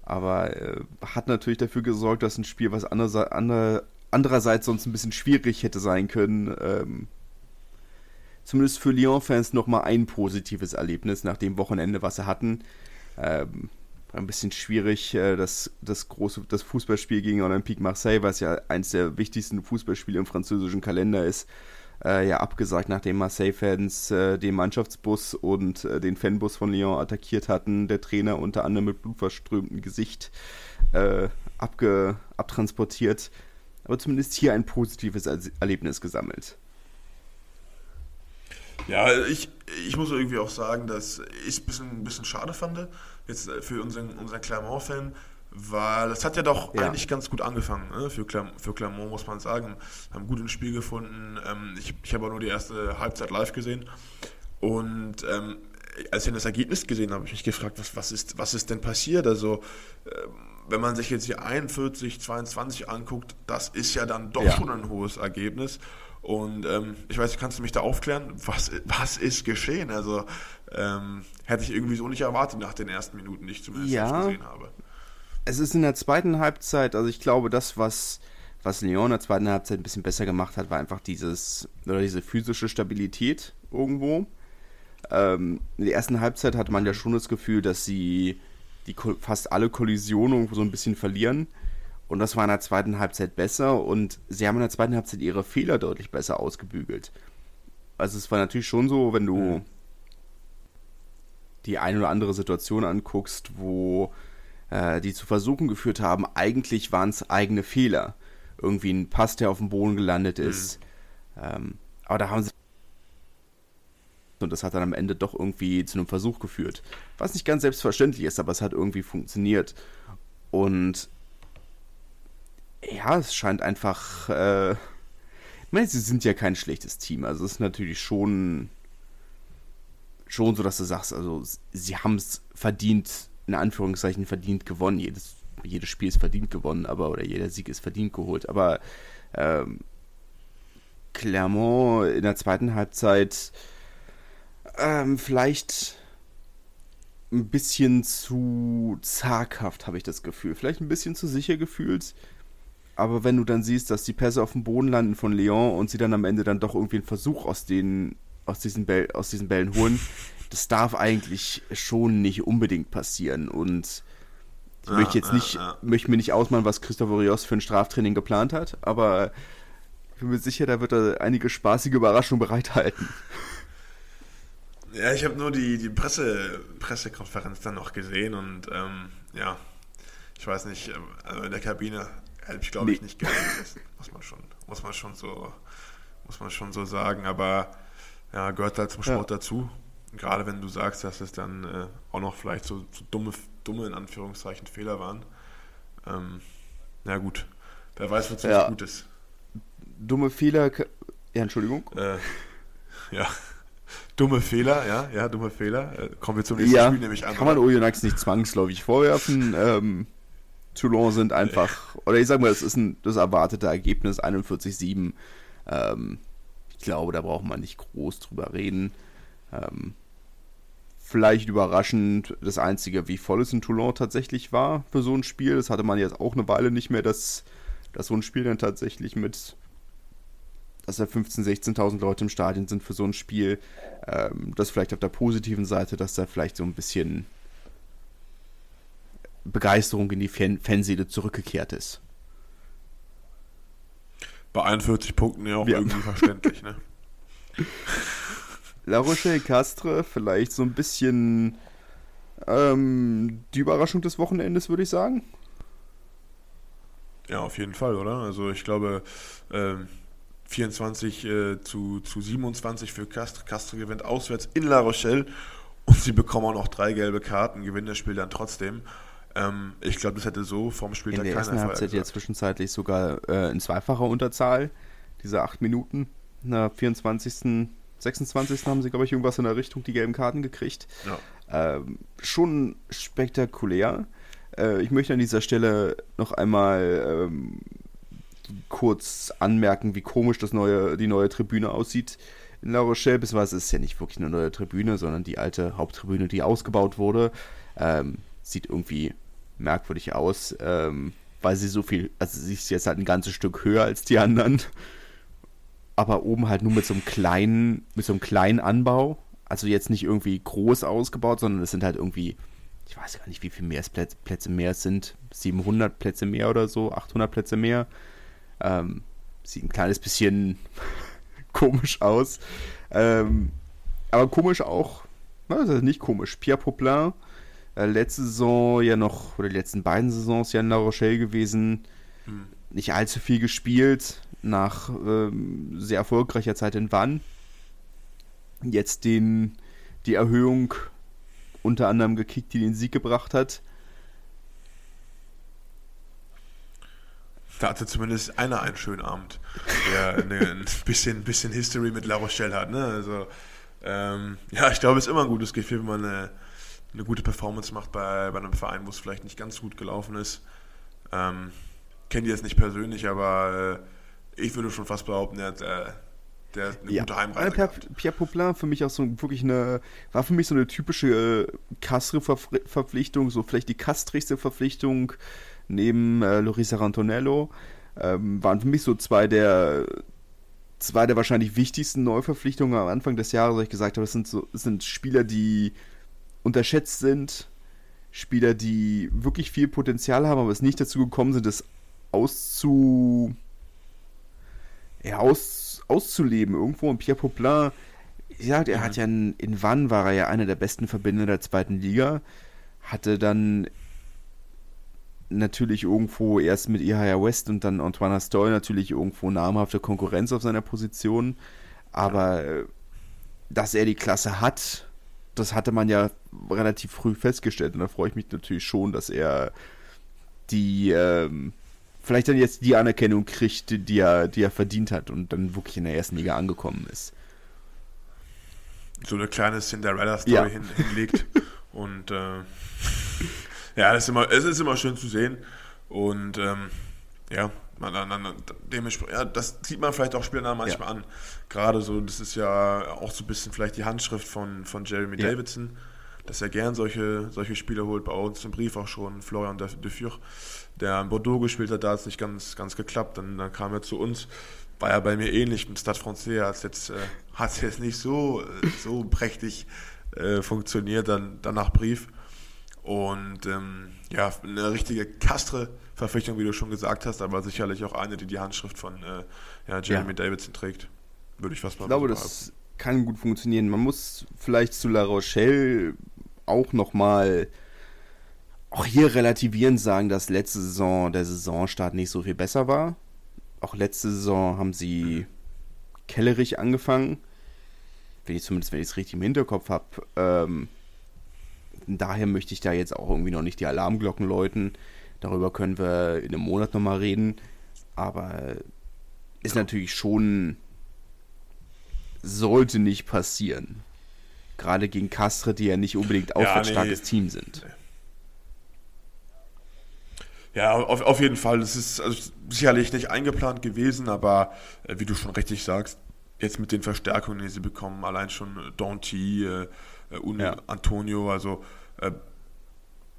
A: Aber äh, hat natürlich dafür gesorgt, dass ein Spiel, was andere, andere, andererseits sonst ein bisschen schwierig hätte sein können, ähm, zumindest für Lyon-Fans nochmal ein positives Erlebnis nach dem Wochenende, was sie hatten. Ähm, ein bisschen schwierig, äh, das, das große das Fußballspiel gegen Olympique Marseille, was ja eins der wichtigsten Fußballspiele im französischen Kalender ist, äh, ja abgesagt, nachdem Marseille-Fans äh, den Mannschaftsbus und äh, den Fanbus von Lyon attackiert hatten, der Trainer unter anderem mit blutverströmtem Gesicht äh, abge, abtransportiert. Aber zumindest hier ein positives Erlebnis gesammelt.
B: Ja, ich, ich muss irgendwie auch sagen, dass ich es ein bisschen, ein bisschen schade fand, jetzt für unseren, unseren Clermont-Fan, weil das hat ja doch ja. eigentlich ganz gut angefangen ne? für, Clermont, für Clermont, muss man sagen. Haben gut ins Spiel gefunden. Ähm, ich ich habe auch nur die erste Halbzeit live gesehen. Und ähm, als ich das Ergebnis gesehen habe, habe ich mich gefragt, was, was, ist, was ist denn passiert? Also, ähm, wenn man sich jetzt hier 41, 22 anguckt, das ist ja dann doch ja. schon ein hohes Ergebnis. Und ähm, ich weiß, kannst du mich da aufklären? Was, was ist geschehen? Also ähm, hätte ich irgendwie so nicht erwartet nach den ersten Minuten, die ich zumindest ja, gesehen habe.
A: Es ist in der zweiten Halbzeit, also ich glaube, das, was, was Lyon in der zweiten Halbzeit ein bisschen besser gemacht hat, war einfach dieses, oder diese physische Stabilität irgendwo. Ähm, in der ersten Halbzeit hatte man ja schon das Gefühl, dass sie die fast alle Kollisionen so ein bisschen verlieren. Und das war in der zweiten Halbzeit besser und sie haben in der zweiten Halbzeit ihre Fehler deutlich besser ausgebügelt. Also es war natürlich schon so, wenn du mhm. die eine oder andere Situation anguckst, wo äh, die zu Versuchen geführt haben, eigentlich waren es eigene Fehler. irgendwie ein Pass, der auf dem Boden gelandet ist. Mhm. Ähm, aber da haben sie und das hat dann am Ende doch irgendwie zu einem Versuch geführt. Was nicht ganz selbstverständlich ist, aber es hat irgendwie funktioniert. Und ja, es scheint einfach. Äh, ich meine, sie sind ja kein schlechtes Team. Also es ist natürlich schon schon so, dass du sagst, also sie haben es verdient, in Anführungszeichen verdient gewonnen. Jedes, jedes Spiel ist verdient gewonnen, aber oder jeder Sieg ist verdient geholt. Aber ähm, Clermont in der zweiten Halbzeit ähm, vielleicht ein bisschen zu zaghaft, habe ich das Gefühl. Vielleicht ein bisschen zu sicher gefühlt. Aber wenn du dann siehst, dass die Pässe auf dem Boden landen von Leon und sie dann am Ende dann doch irgendwie einen Versuch aus den aus diesen, Bäll, aus diesen Bällen holen. Das darf eigentlich schon nicht unbedingt passieren. Und ich ja, möchte jetzt nicht, ja, ja. möchte mir nicht ausmalen, was Christopher Rios für ein Straftraining geplant hat, aber ich bin mir sicher, da wird er einige spaßige Überraschungen bereithalten.
B: Ja, ich habe nur die, die Presse, Pressekonferenz dann noch gesehen und ähm, ja, ich weiß nicht, also in der Kabine ich glaube nee. ich nicht gerne muss man schon, muss man schon so, muss man schon so sagen, aber ja, gehört halt zum Sport ja. dazu. Gerade wenn du sagst, dass es dann äh, auch noch vielleicht so, so, dumme, dumme in Anführungszeichen Fehler waren. Ähm, na gut, wer weiß, was ja. gut ist.
A: Dumme Fehler, ja, Entschuldigung.
B: Äh, ja, dumme Fehler, ja, ja, dumme Fehler. Äh, kommen wir zum nächsten ja, Spiel nämlich
A: an. Kann man Oyonnax nicht zwangsläufig vorwerfen. ähm, Toulon sind einfach, oder ich sag mal, es ist ein, das erwartete Ergebnis 41-7. Ähm, ich glaube, da braucht man nicht groß drüber reden. Ähm, vielleicht überraschend das Einzige, wie voll es in Toulon tatsächlich war für so ein Spiel. Das hatte man jetzt auch eine Weile nicht mehr, dass, dass so ein Spiel dann tatsächlich mit, dass da 15.000, 16.000 Leute im Stadion sind für so ein Spiel. Ähm, das vielleicht auf der positiven Seite, dass da vielleicht so ein bisschen Begeisterung in die Fan Fanseele zurückgekehrt ist
B: bei 41 Punkten ja auch ja. irgendwie verständlich, ne?
A: La Rochelle Castre, vielleicht so ein bisschen ähm, die Überraschung des Wochenendes, würde ich sagen.
B: Ja, auf jeden Fall, oder? Also ich glaube, ähm, 24 äh, zu, zu 27 für Castre. Castre gewinnt auswärts in La Rochelle und sie bekommen auch noch drei gelbe Karten, gewinnen das Spiel dann trotzdem. Ähm, ich glaube, das hätte so vom Spiel
A: In der ersten Halbzeit ja zwischenzeitlich sogar äh, in zweifacher Unterzahl, diese acht Minuten. Na, 24., 26. haben sie, glaube ich, irgendwas in der Richtung die gelben Karten gekriegt. Ja. Ähm, schon spektakulär. Äh, ich möchte an dieser Stelle noch einmal ähm, kurz anmerken, wie komisch das neue, die neue Tribüne aussieht in La Rochelle, beziehungsweise es ist ja nicht wirklich eine neue Tribüne, sondern die alte Haupttribüne, die ausgebaut wurde. Ähm, sieht irgendwie merkwürdig aus, ähm, weil sie so viel, also sie ist jetzt halt ein ganzes Stück höher als die anderen, aber oben halt nur mit so einem kleinen, mit so einem kleinen Anbau, also jetzt nicht irgendwie groß ausgebaut, sondern es sind halt irgendwie, ich weiß gar nicht, wie viele mehr Plätze, Plätze mehr es sind, 700 Plätze mehr oder so, 800 Plätze mehr. Ähm, sieht ein kleines bisschen komisch aus. Ähm, aber komisch auch, also nicht komisch. Pierre Poplin letzte Saison ja noch, oder die letzten beiden Saisons ja in La Rochelle gewesen. Mhm. Nicht allzu viel gespielt, nach ähm, sehr erfolgreicher Zeit in Wann. Jetzt den, die Erhöhung unter anderem gekickt, die den Sieg gebracht hat.
B: Da hatte zumindest einer einen schönen Abend, der ein bisschen, bisschen History mit La Rochelle hat. Ne? Also, ähm, ja, ich glaube, es ist immer ein gutes Gefühl, wenn man eine eine gute Performance macht bei, bei einem Verein, wo es vielleicht nicht ganz gut gelaufen ist. Ähm, Kenne die jetzt nicht persönlich, aber äh, ich würde schon fast behaupten, er hat äh, der eine ja. gute Heimreise
A: Pierre, Pierre Poplin für mich auch so wirklich eine, war für mich so eine typische äh, Castre-Verpflichtung, so vielleicht die kastrigste Verpflichtung neben äh, Lorisa Rantonello. Ähm, waren für mich so zwei der zwei der wahrscheinlich wichtigsten Neuverpflichtungen am Anfang des Jahres, wo ich gesagt habe, das sind so das sind Spieler, die unterschätzt sind. Spieler, die wirklich viel Potenzial haben, aber es nicht dazu gekommen sind, das auszu, ja, aus, auszuleben irgendwo. Und Pierre Poplin, ich sag, er hat ja in, in Wann war er ja einer der besten Verbinder der zweiten Liga, hatte dann natürlich irgendwo erst mit Ihaya West und dann Antoine Stoll natürlich irgendwo namhafte Konkurrenz auf seiner Position. Aber äh, dass er die Klasse hat, das hatte man ja relativ früh festgestellt. Und da freue ich mich natürlich schon, dass er die ähm, vielleicht dann jetzt die Anerkennung kriegt, die er, die er verdient hat und dann wirklich in der ersten Liga angekommen ist.
B: So eine kleine Cinderella-Story ja. hin, hinlegt. und äh, ja, das ist immer, es ist immer schön zu sehen. Und ähm, ja, man, man, dementsprechend, ja, das sieht man vielleicht auch Spielern manchmal ja. an. Gerade so, das ist ja auch so ein bisschen vielleicht die Handschrift von, von Jeremy ja. Davidson, dass er gern solche, solche Spieler holt. Bei uns im Brief auch schon Florian de, der in Bordeaux gespielt hat, da hat es nicht ganz, ganz geklappt. Dann, dann kam er zu uns. War ja bei mir ähnlich mit Stade Francais, hat es jetzt, äh, jetzt nicht so, so prächtig äh, funktioniert, dann, dann nach Brief. Und ähm, ja, eine richtige Kastre-Verpflichtung, wie du schon gesagt hast, aber sicherlich auch eine, die die Handschrift von äh, ja, Jeremy ja. Davidson trägt. Würde ich fast
A: mal Ich glaube, das kann gut funktionieren. Man muss vielleicht zu La Rochelle auch nochmal auch hier relativierend sagen, dass letzte Saison der Saisonstart nicht so viel besser war. Auch letzte Saison haben sie kellerig angefangen. Wenn ich zumindest, wenn ich es richtig im Hinterkopf habe, ähm, daher möchte ich da jetzt auch irgendwie noch nicht die Alarmglocken läuten. Darüber können wir in einem Monat nochmal reden. Aber ist natürlich schon. Sollte nicht passieren. Gerade gegen Castre, die ja nicht unbedingt auch ja, ein nee. starkes Team sind.
B: Ja, auf, auf jeden Fall. Das ist also sicherlich nicht eingeplant gewesen, aber äh, wie du schon richtig sagst, jetzt mit den Verstärkungen, die sie bekommen, allein schon Danty, äh, äh, und ja. Antonio, also äh,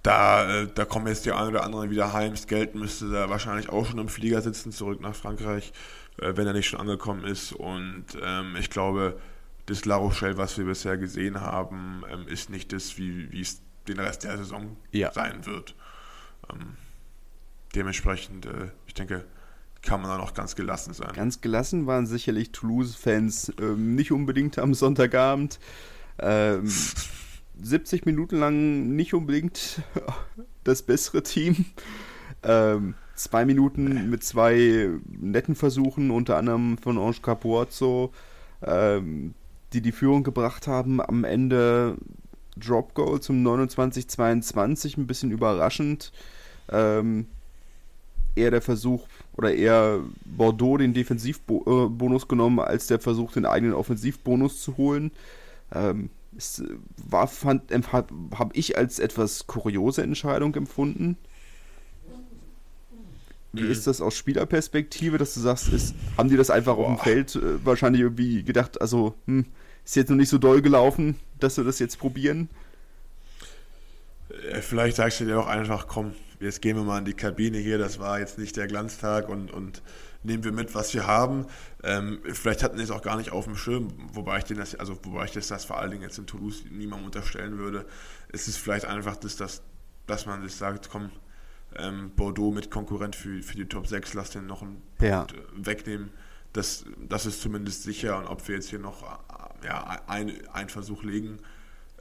B: da, äh, da kommen jetzt die ein oder anderen wieder heim. Geld müsste da wahrscheinlich auch schon im Flieger sitzen, zurück nach Frankreich, äh, wenn er nicht schon angekommen ist. Und ähm, ich glaube, das La Rochelle, was wir bisher gesehen haben, ähm, ist nicht das, wie es den Rest der Saison ja. sein wird. Ähm, dementsprechend, äh, ich denke, kann man da noch ganz gelassen sein.
A: Ganz gelassen waren sicherlich Toulouse-Fans ähm, nicht unbedingt am Sonntagabend. Ähm, 70 Minuten lang nicht unbedingt das bessere Team. Ähm, zwei Minuten mit zwei netten Versuchen, unter anderem von Ange Capuozzo, ähm, die die Führung gebracht haben. Am Ende Drop Goal zum 29-22, ein bisschen überraschend. Ähm, eher der Versuch oder eher Bordeaux den Defensivbonus äh, genommen, als der Versuch, den eigenen Offensivbonus zu holen. Ähm, es war, fand, habe hab ich als etwas kuriose Entscheidung empfunden. Wie mhm. ist das aus Spielerperspektive, dass du sagst, ist, haben die das einfach Boah. auf dem Feld äh, wahrscheinlich irgendwie gedacht, also, hm, ist jetzt noch nicht so doll gelaufen, dass wir das jetzt probieren?
B: Äh, vielleicht sagst du dir auch einfach, komm, jetzt gehen wir mal in die Kabine hier, das war jetzt nicht der Glanztag und, und nehmen wir mit, was wir haben. Ähm, vielleicht hatten sie es auch gar nicht auf dem Schirm, wobei ich, den das, also, wobei ich das, das vor allen Dingen jetzt in Toulouse niemandem unterstellen würde. Es ist vielleicht einfach, das, dass, dass man sich sagt, komm, ähm, Bordeaux mit Konkurrent für, für die Top 6, lass den noch einen ja. Punkt äh, wegnehmen. Das, das ist zumindest sicher und ob wir jetzt hier noch äh, ja, einen Versuch legen,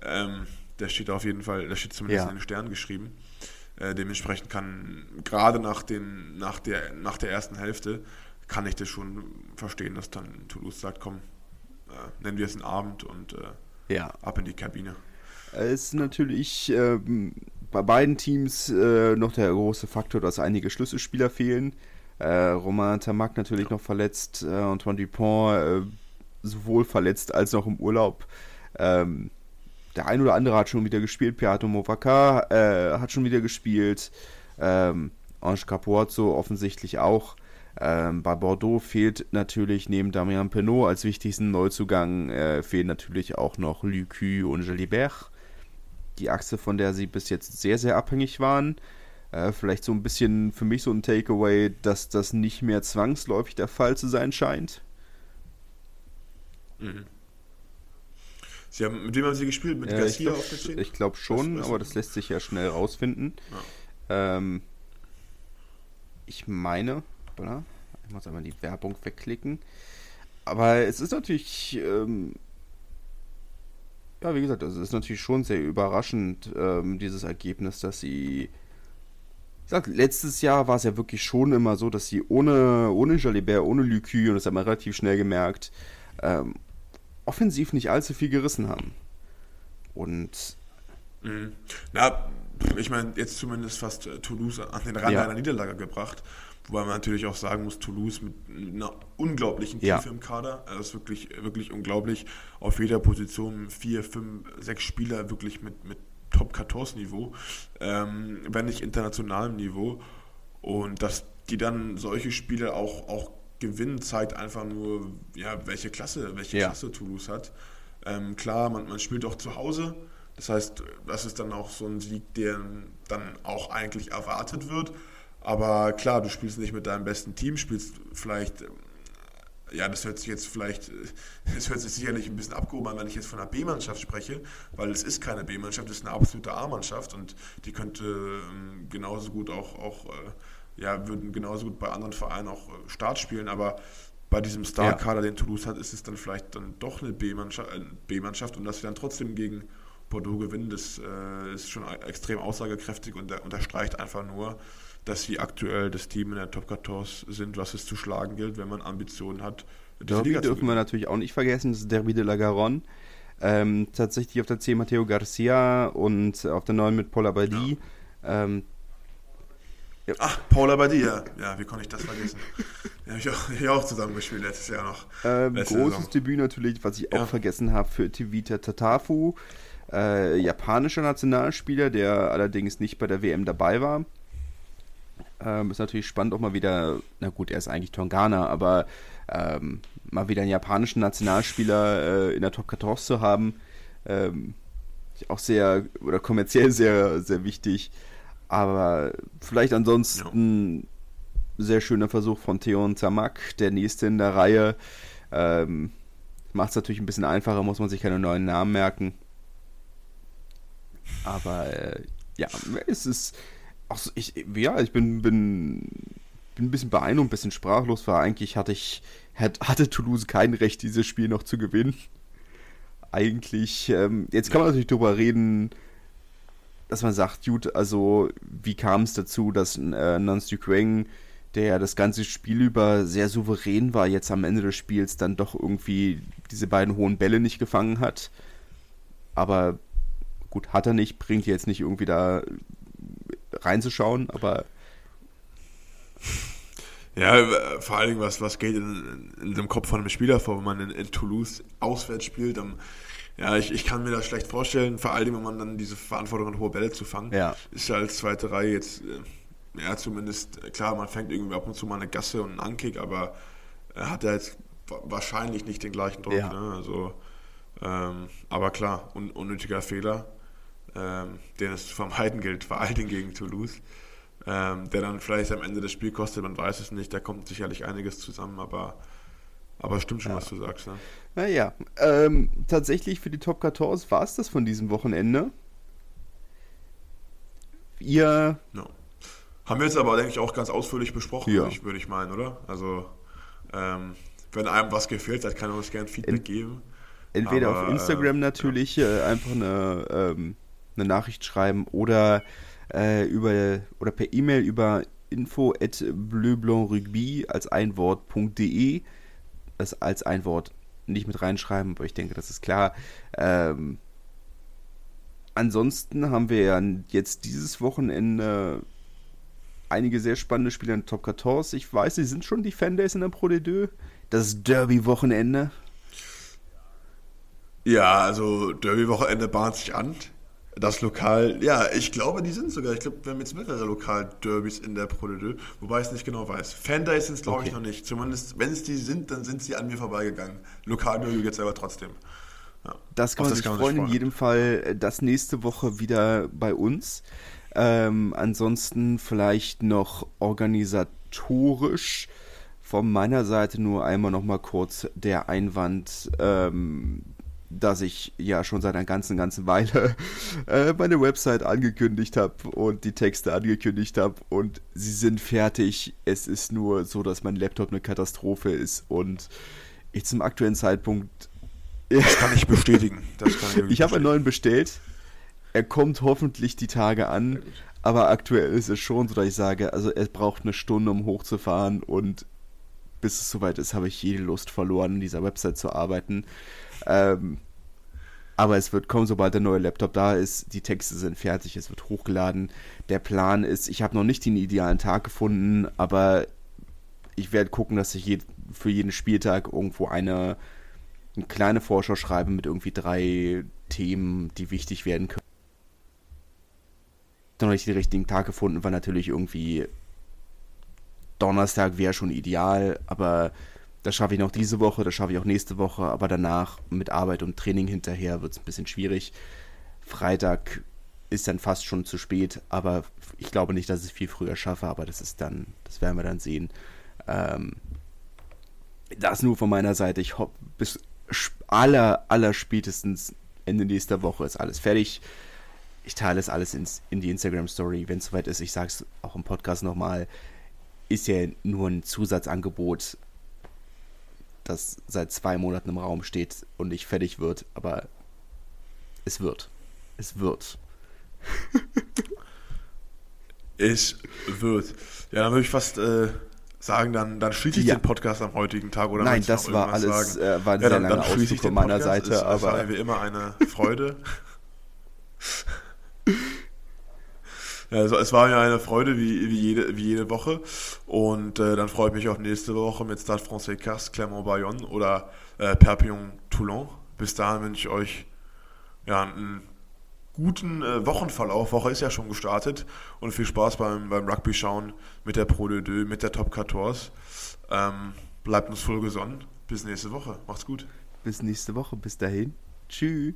B: ähm, der steht auf jeden Fall, der steht zumindest ja. in den Sternen geschrieben. Äh, dementsprechend kann gerade nach, nach, der, nach der ersten Hälfte kann ich das schon verstehen, dass dann Toulouse sagt, komm, äh, nennen wir es einen Abend und äh, ja. ab in die Kabine.
A: Es ist natürlich äh, bei beiden Teams äh, noch der große Faktor, dass einige Schlüsselspieler fehlen. Äh, Romain Tamac natürlich noch verletzt, äh, Antoine Dupont sowohl verletzt als auch im Urlaub. Ähm, der ein oder andere hat schon wieder gespielt. Piato Movaka äh, hat schon wieder gespielt. Ähm, Ange Capuozzo offensichtlich auch. Ähm, bei Bordeaux fehlt natürlich neben Damien Penaud als wichtigsten Neuzugang äh, fehlen natürlich auch noch Lucu und Jalibert. Die Achse, von der sie bis jetzt sehr, sehr abhängig waren. Äh, vielleicht so ein bisschen für mich so ein Takeaway, dass das nicht mehr zwangsläufig der Fall zu sein scheint. Mhm.
B: Sie haben, mit wem haben Sie gespielt? Mit ja, Garcia
A: glaub, auf der 10? Ich glaube schon, aber das lässt sich ja schnell rausfinden. Ja. Ähm, ich meine, oder? Ich muss einmal die Werbung wegklicken. Aber es ist natürlich, ähm, ja, wie gesagt, also es ist natürlich schon sehr überraschend, ähm, dieses Ergebnis, dass sie ich sag, letztes Jahr war es ja wirklich schon immer so, dass sie ohne, ohne Jalibert, ohne Lucu, und das hat man relativ schnell gemerkt, ähm, offensiv nicht allzu viel gerissen haben. Und.
B: Mhm. Na, ich meine, jetzt zumindest fast äh, Toulouse an den Rand ja. einer Niederlage gebracht. Wobei man natürlich auch sagen muss, Toulouse mit einer unglaublichen Tiefe ja. im Kader. Das ist wirklich, wirklich unglaublich. Auf jeder Position vier, fünf, sechs Spieler wirklich mit, mit Top-14-Niveau, ähm, wenn nicht internationalem Niveau. Und dass die dann solche Spiele auch, auch gewinnen, zeigt einfach nur, ja, welche Klasse, welche ja. Klasse Toulouse hat. Ähm, klar, man, man spielt auch zu Hause. Das heißt, das ist dann auch so ein Sieg, der dann auch eigentlich erwartet wird. Aber klar, du spielst nicht mit deinem besten Team, spielst vielleicht ja, das hört sich jetzt vielleicht, das hört sich sicherlich ein bisschen abgehoben an, wenn ich jetzt von einer B-Mannschaft spreche, weil es ist keine B-Mannschaft, es ist eine absolute A-Mannschaft und die könnte ähm, genauso gut auch, auch äh, ja, würden genauso gut bei anderen Vereinen auch äh, Start spielen, aber bei diesem Star-Kader, ja. den Toulouse hat, ist es dann vielleicht dann doch eine B-Mannschaft, äh, B-Mannschaft und dass sie dann trotzdem gegen Bordeaux gewinnen, das äh, ist schon extrem aussagekräftig und unterstreicht einfach nur, dass sie aktuell das Team in der Top 14 sind, was es zu schlagen gilt, wenn man Ambitionen hat.
A: Derby Liga dürfen wir natürlich auch nicht vergessen, das ist Derby de la Garonne. Ähm, tatsächlich auf der 10 Matteo Garcia und auf der 9 mit Paul Abadi. Ja. Ähm,
B: ja. Ach, Paul Abadi, ja. Ja, wie konnte ich das vergessen? ja, habe ich auch, ich auch zusammengespielt letztes Jahr noch.
A: Ähm, großes Saison. Debüt natürlich, was ich auch vergessen habe, für Tivita Tatafu. Äh, japanischer Nationalspieler, der allerdings nicht bei der WM dabei war. Ähm, ist natürlich spannend, auch mal wieder, na gut, er ist eigentlich Tongana, aber ähm, mal wieder einen japanischen Nationalspieler äh, in der Top 14 zu haben, ähm, auch sehr, oder kommerziell sehr, sehr wichtig. Aber vielleicht ansonsten ja. sehr schöner Versuch von Theon Zamak, der nächste in der Reihe. Ähm, Macht es natürlich ein bisschen einfacher, muss man sich keine neuen Namen merken. Aber äh, ja, es ist Ach so, ich, ja, ich bin, bin, bin ein bisschen beeindruckt, ein bisschen sprachlos, weil eigentlich hatte ich, hatte Toulouse kein Recht, dieses Spiel noch zu gewinnen. Eigentlich, ähm, jetzt kann man natürlich darüber reden, dass man sagt, gut, also wie kam es dazu, dass äh, Nance Duqueng, der das ganze Spiel über sehr souverän war, jetzt am Ende des Spiels dann doch irgendwie diese beiden hohen Bälle nicht gefangen hat. Aber gut, hat er nicht, bringt jetzt nicht irgendwie da reinzuschauen, aber.
B: Ja, vor allen Dingen, was, was geht in, in dem Kopf von einem Spieler vor, wenn man in, in Toulouse auswärts spielt? Dann, ja, ich, ich kann mir das schlecht vorstellen, vor allem, wenn man dann diese Verantwortung hat, hohe Bälle zu fangen.
A: Ja.
B: Ist ja als zweite Reihe jetzt, äh, ja, zumindest, klar, man fängt irgendwie ab und zu mal eine Gasse und einen Ankick, aber er hat ja jetzt wahrscheinlich nicht den gleichen Druck. Ja. Ne? Also, ähm, aber klar, un, unnötiger Fehler ähm, den es zu vermeiden gilt, vor allen Dingen gegen Toulouse. Ähm, der dann vielleicht am Ende des Spiels kostet, man weiß es nicht, da kommt sicherlich einiges zusammen, aber, aber stimmt schon, ja. was du sagst. Ne?
A: Naja, ähm, tatsächlich für die Top 14 war es das von diesem Wochenende. Ihr.
B: No. Haben wir jetzt aber, denke ich, auch ganz ausführlich besprochen, ja. würde, ich, meinen, oder? Also, ähm, wenn einem was gefehlt hat, kann er uns gerne Feedback In, geben.
A: Entweder aber, auf Instagram äh, natürlich, ja. äh, einfach eine ähm, eine Nachricht schreiben oder äh, über oder per E-Mail über info at bleublanc-rugby als ein Wort.de als ein Wort nicht mit reinschreiben, aber ich denke, das ist klar. Ähm, ansonsten haben wir ja jetzt dieses Wochenende einige sehr spannende Spiele in Top 14. Ich weiß, sie sind schon die Fandays in der Pro D2. Das Derby-Wochenende.
B: Ja, also Derby-Wochenende bahnt sich an das Lokal, ja, ich glaube, die sind sogar, ich glaube, wir haben jetzt mehrere Lokalderbys in der Pro de wobei ich es nicht genau weiß. Fandays sind es, glaube okay. ich, noch nicht. Zumindest, wenn es die sind, dann sind sie an mir vorbeigegangen. Lokalderby jetzt aber trotzdem.
A: Ja. Das kann man das sich kann freuen. In jedem Fall äh, das nächste Woche wieder bei uns. Ähm, ansonsten vielleicht noch organisatorisch von meiner Seite nur einmal noch mal kurz der Einwand. Ähm, dass ich ja schon seit einer ganzen, ganzen Weile äh, meine Website angekündigt habe und die Texte angekündigt habe und sie sind fertig. Es ist nur so, dass mein Laptop eine Katastrophe ist und ich zum aktuellen Zeitpunkt.
B: Das kann ich bestätigen.
A: Das kann ich ich habe einen neuen bestellt. er kommt hoffentlich die Tage an. Aber aktuell ist es schon so, dass ich sage, also er braucht eine Stunde, um hochzufahren und bis es soweit ist, habe ich jede Lust verloren, in dieser Website zu arbeiten. Ähm, aber es wird kommen, sobald der neue Laptop da ist. Die Texte sind fertig, es wird hochgeladen. Der Plan ist, ich habe noch nicht den idealen Tag gefunden, aber ich werde gucken, dass ich je, für jeden Spieltag irgendwo eine, eine kleine Vorschau schreibe mit irgendwie drei Themen, die wichtig werden können noch nicht den richtigen Tag gefunden, weil natürlich irgendwie Donnerstag wäre schon ideal, aber das schaffe ich noch diese Woche, das schaffe ich auch nächste Woche, aber danach mit Arbeit und Training hinterher wird es ein bisschen schwierig. Freitag ist dann fast schon zu spät, aber ich glaube nicht, dass ich es viel früher schaffe, aber das ist dann, das werden wir dann sehen. Ähm, das nur von meiner Seite. Ich hoffe, bis aller, aller spätestens Ende nächster Woche ist alles fertig ich teile es alles ins, in die Instagram-Story, wenn es soweit ist. Ich sage es auch im Podcast nochmal. Ist ja nur ein Zusatzangebot, das seit zwei Monaten im Raum steht und nicht fertig wird, aber es wird. Es wird.
B: es wird. Ja, dann würde ich fast äh, sagen, dann, dann schließe ich ja. den Podcast am heutigen Tag. Oder
A: Nein, das war alles, äh, war ein ja, sehr dann, langer dann Ausflug von meiner Seite.
B: Es,
A: aber
B: es war wie immer eine Freude. Also es war ja eine Freude wie, wie, jede, wie jede Woche. Und äh, dann freue ich mich auch nächste Woche mit Stade Francais Castres, Clermont-Bayonne oder äh, Perpignan-Toulon. Bis dahin wünsche ich euch ja, einen guten äh, Wochenverlauf. Woche ist ja schon gestartet. Und viel Spaß beim, beim Rugby schauen mit der Pro de Deux, mit der Top 14. Ähm, bleibt uns voll gesonnen. Bis nächste Woche. Macht's gut.
A: Bis nächste Woche. Bis dahin. Tschüss.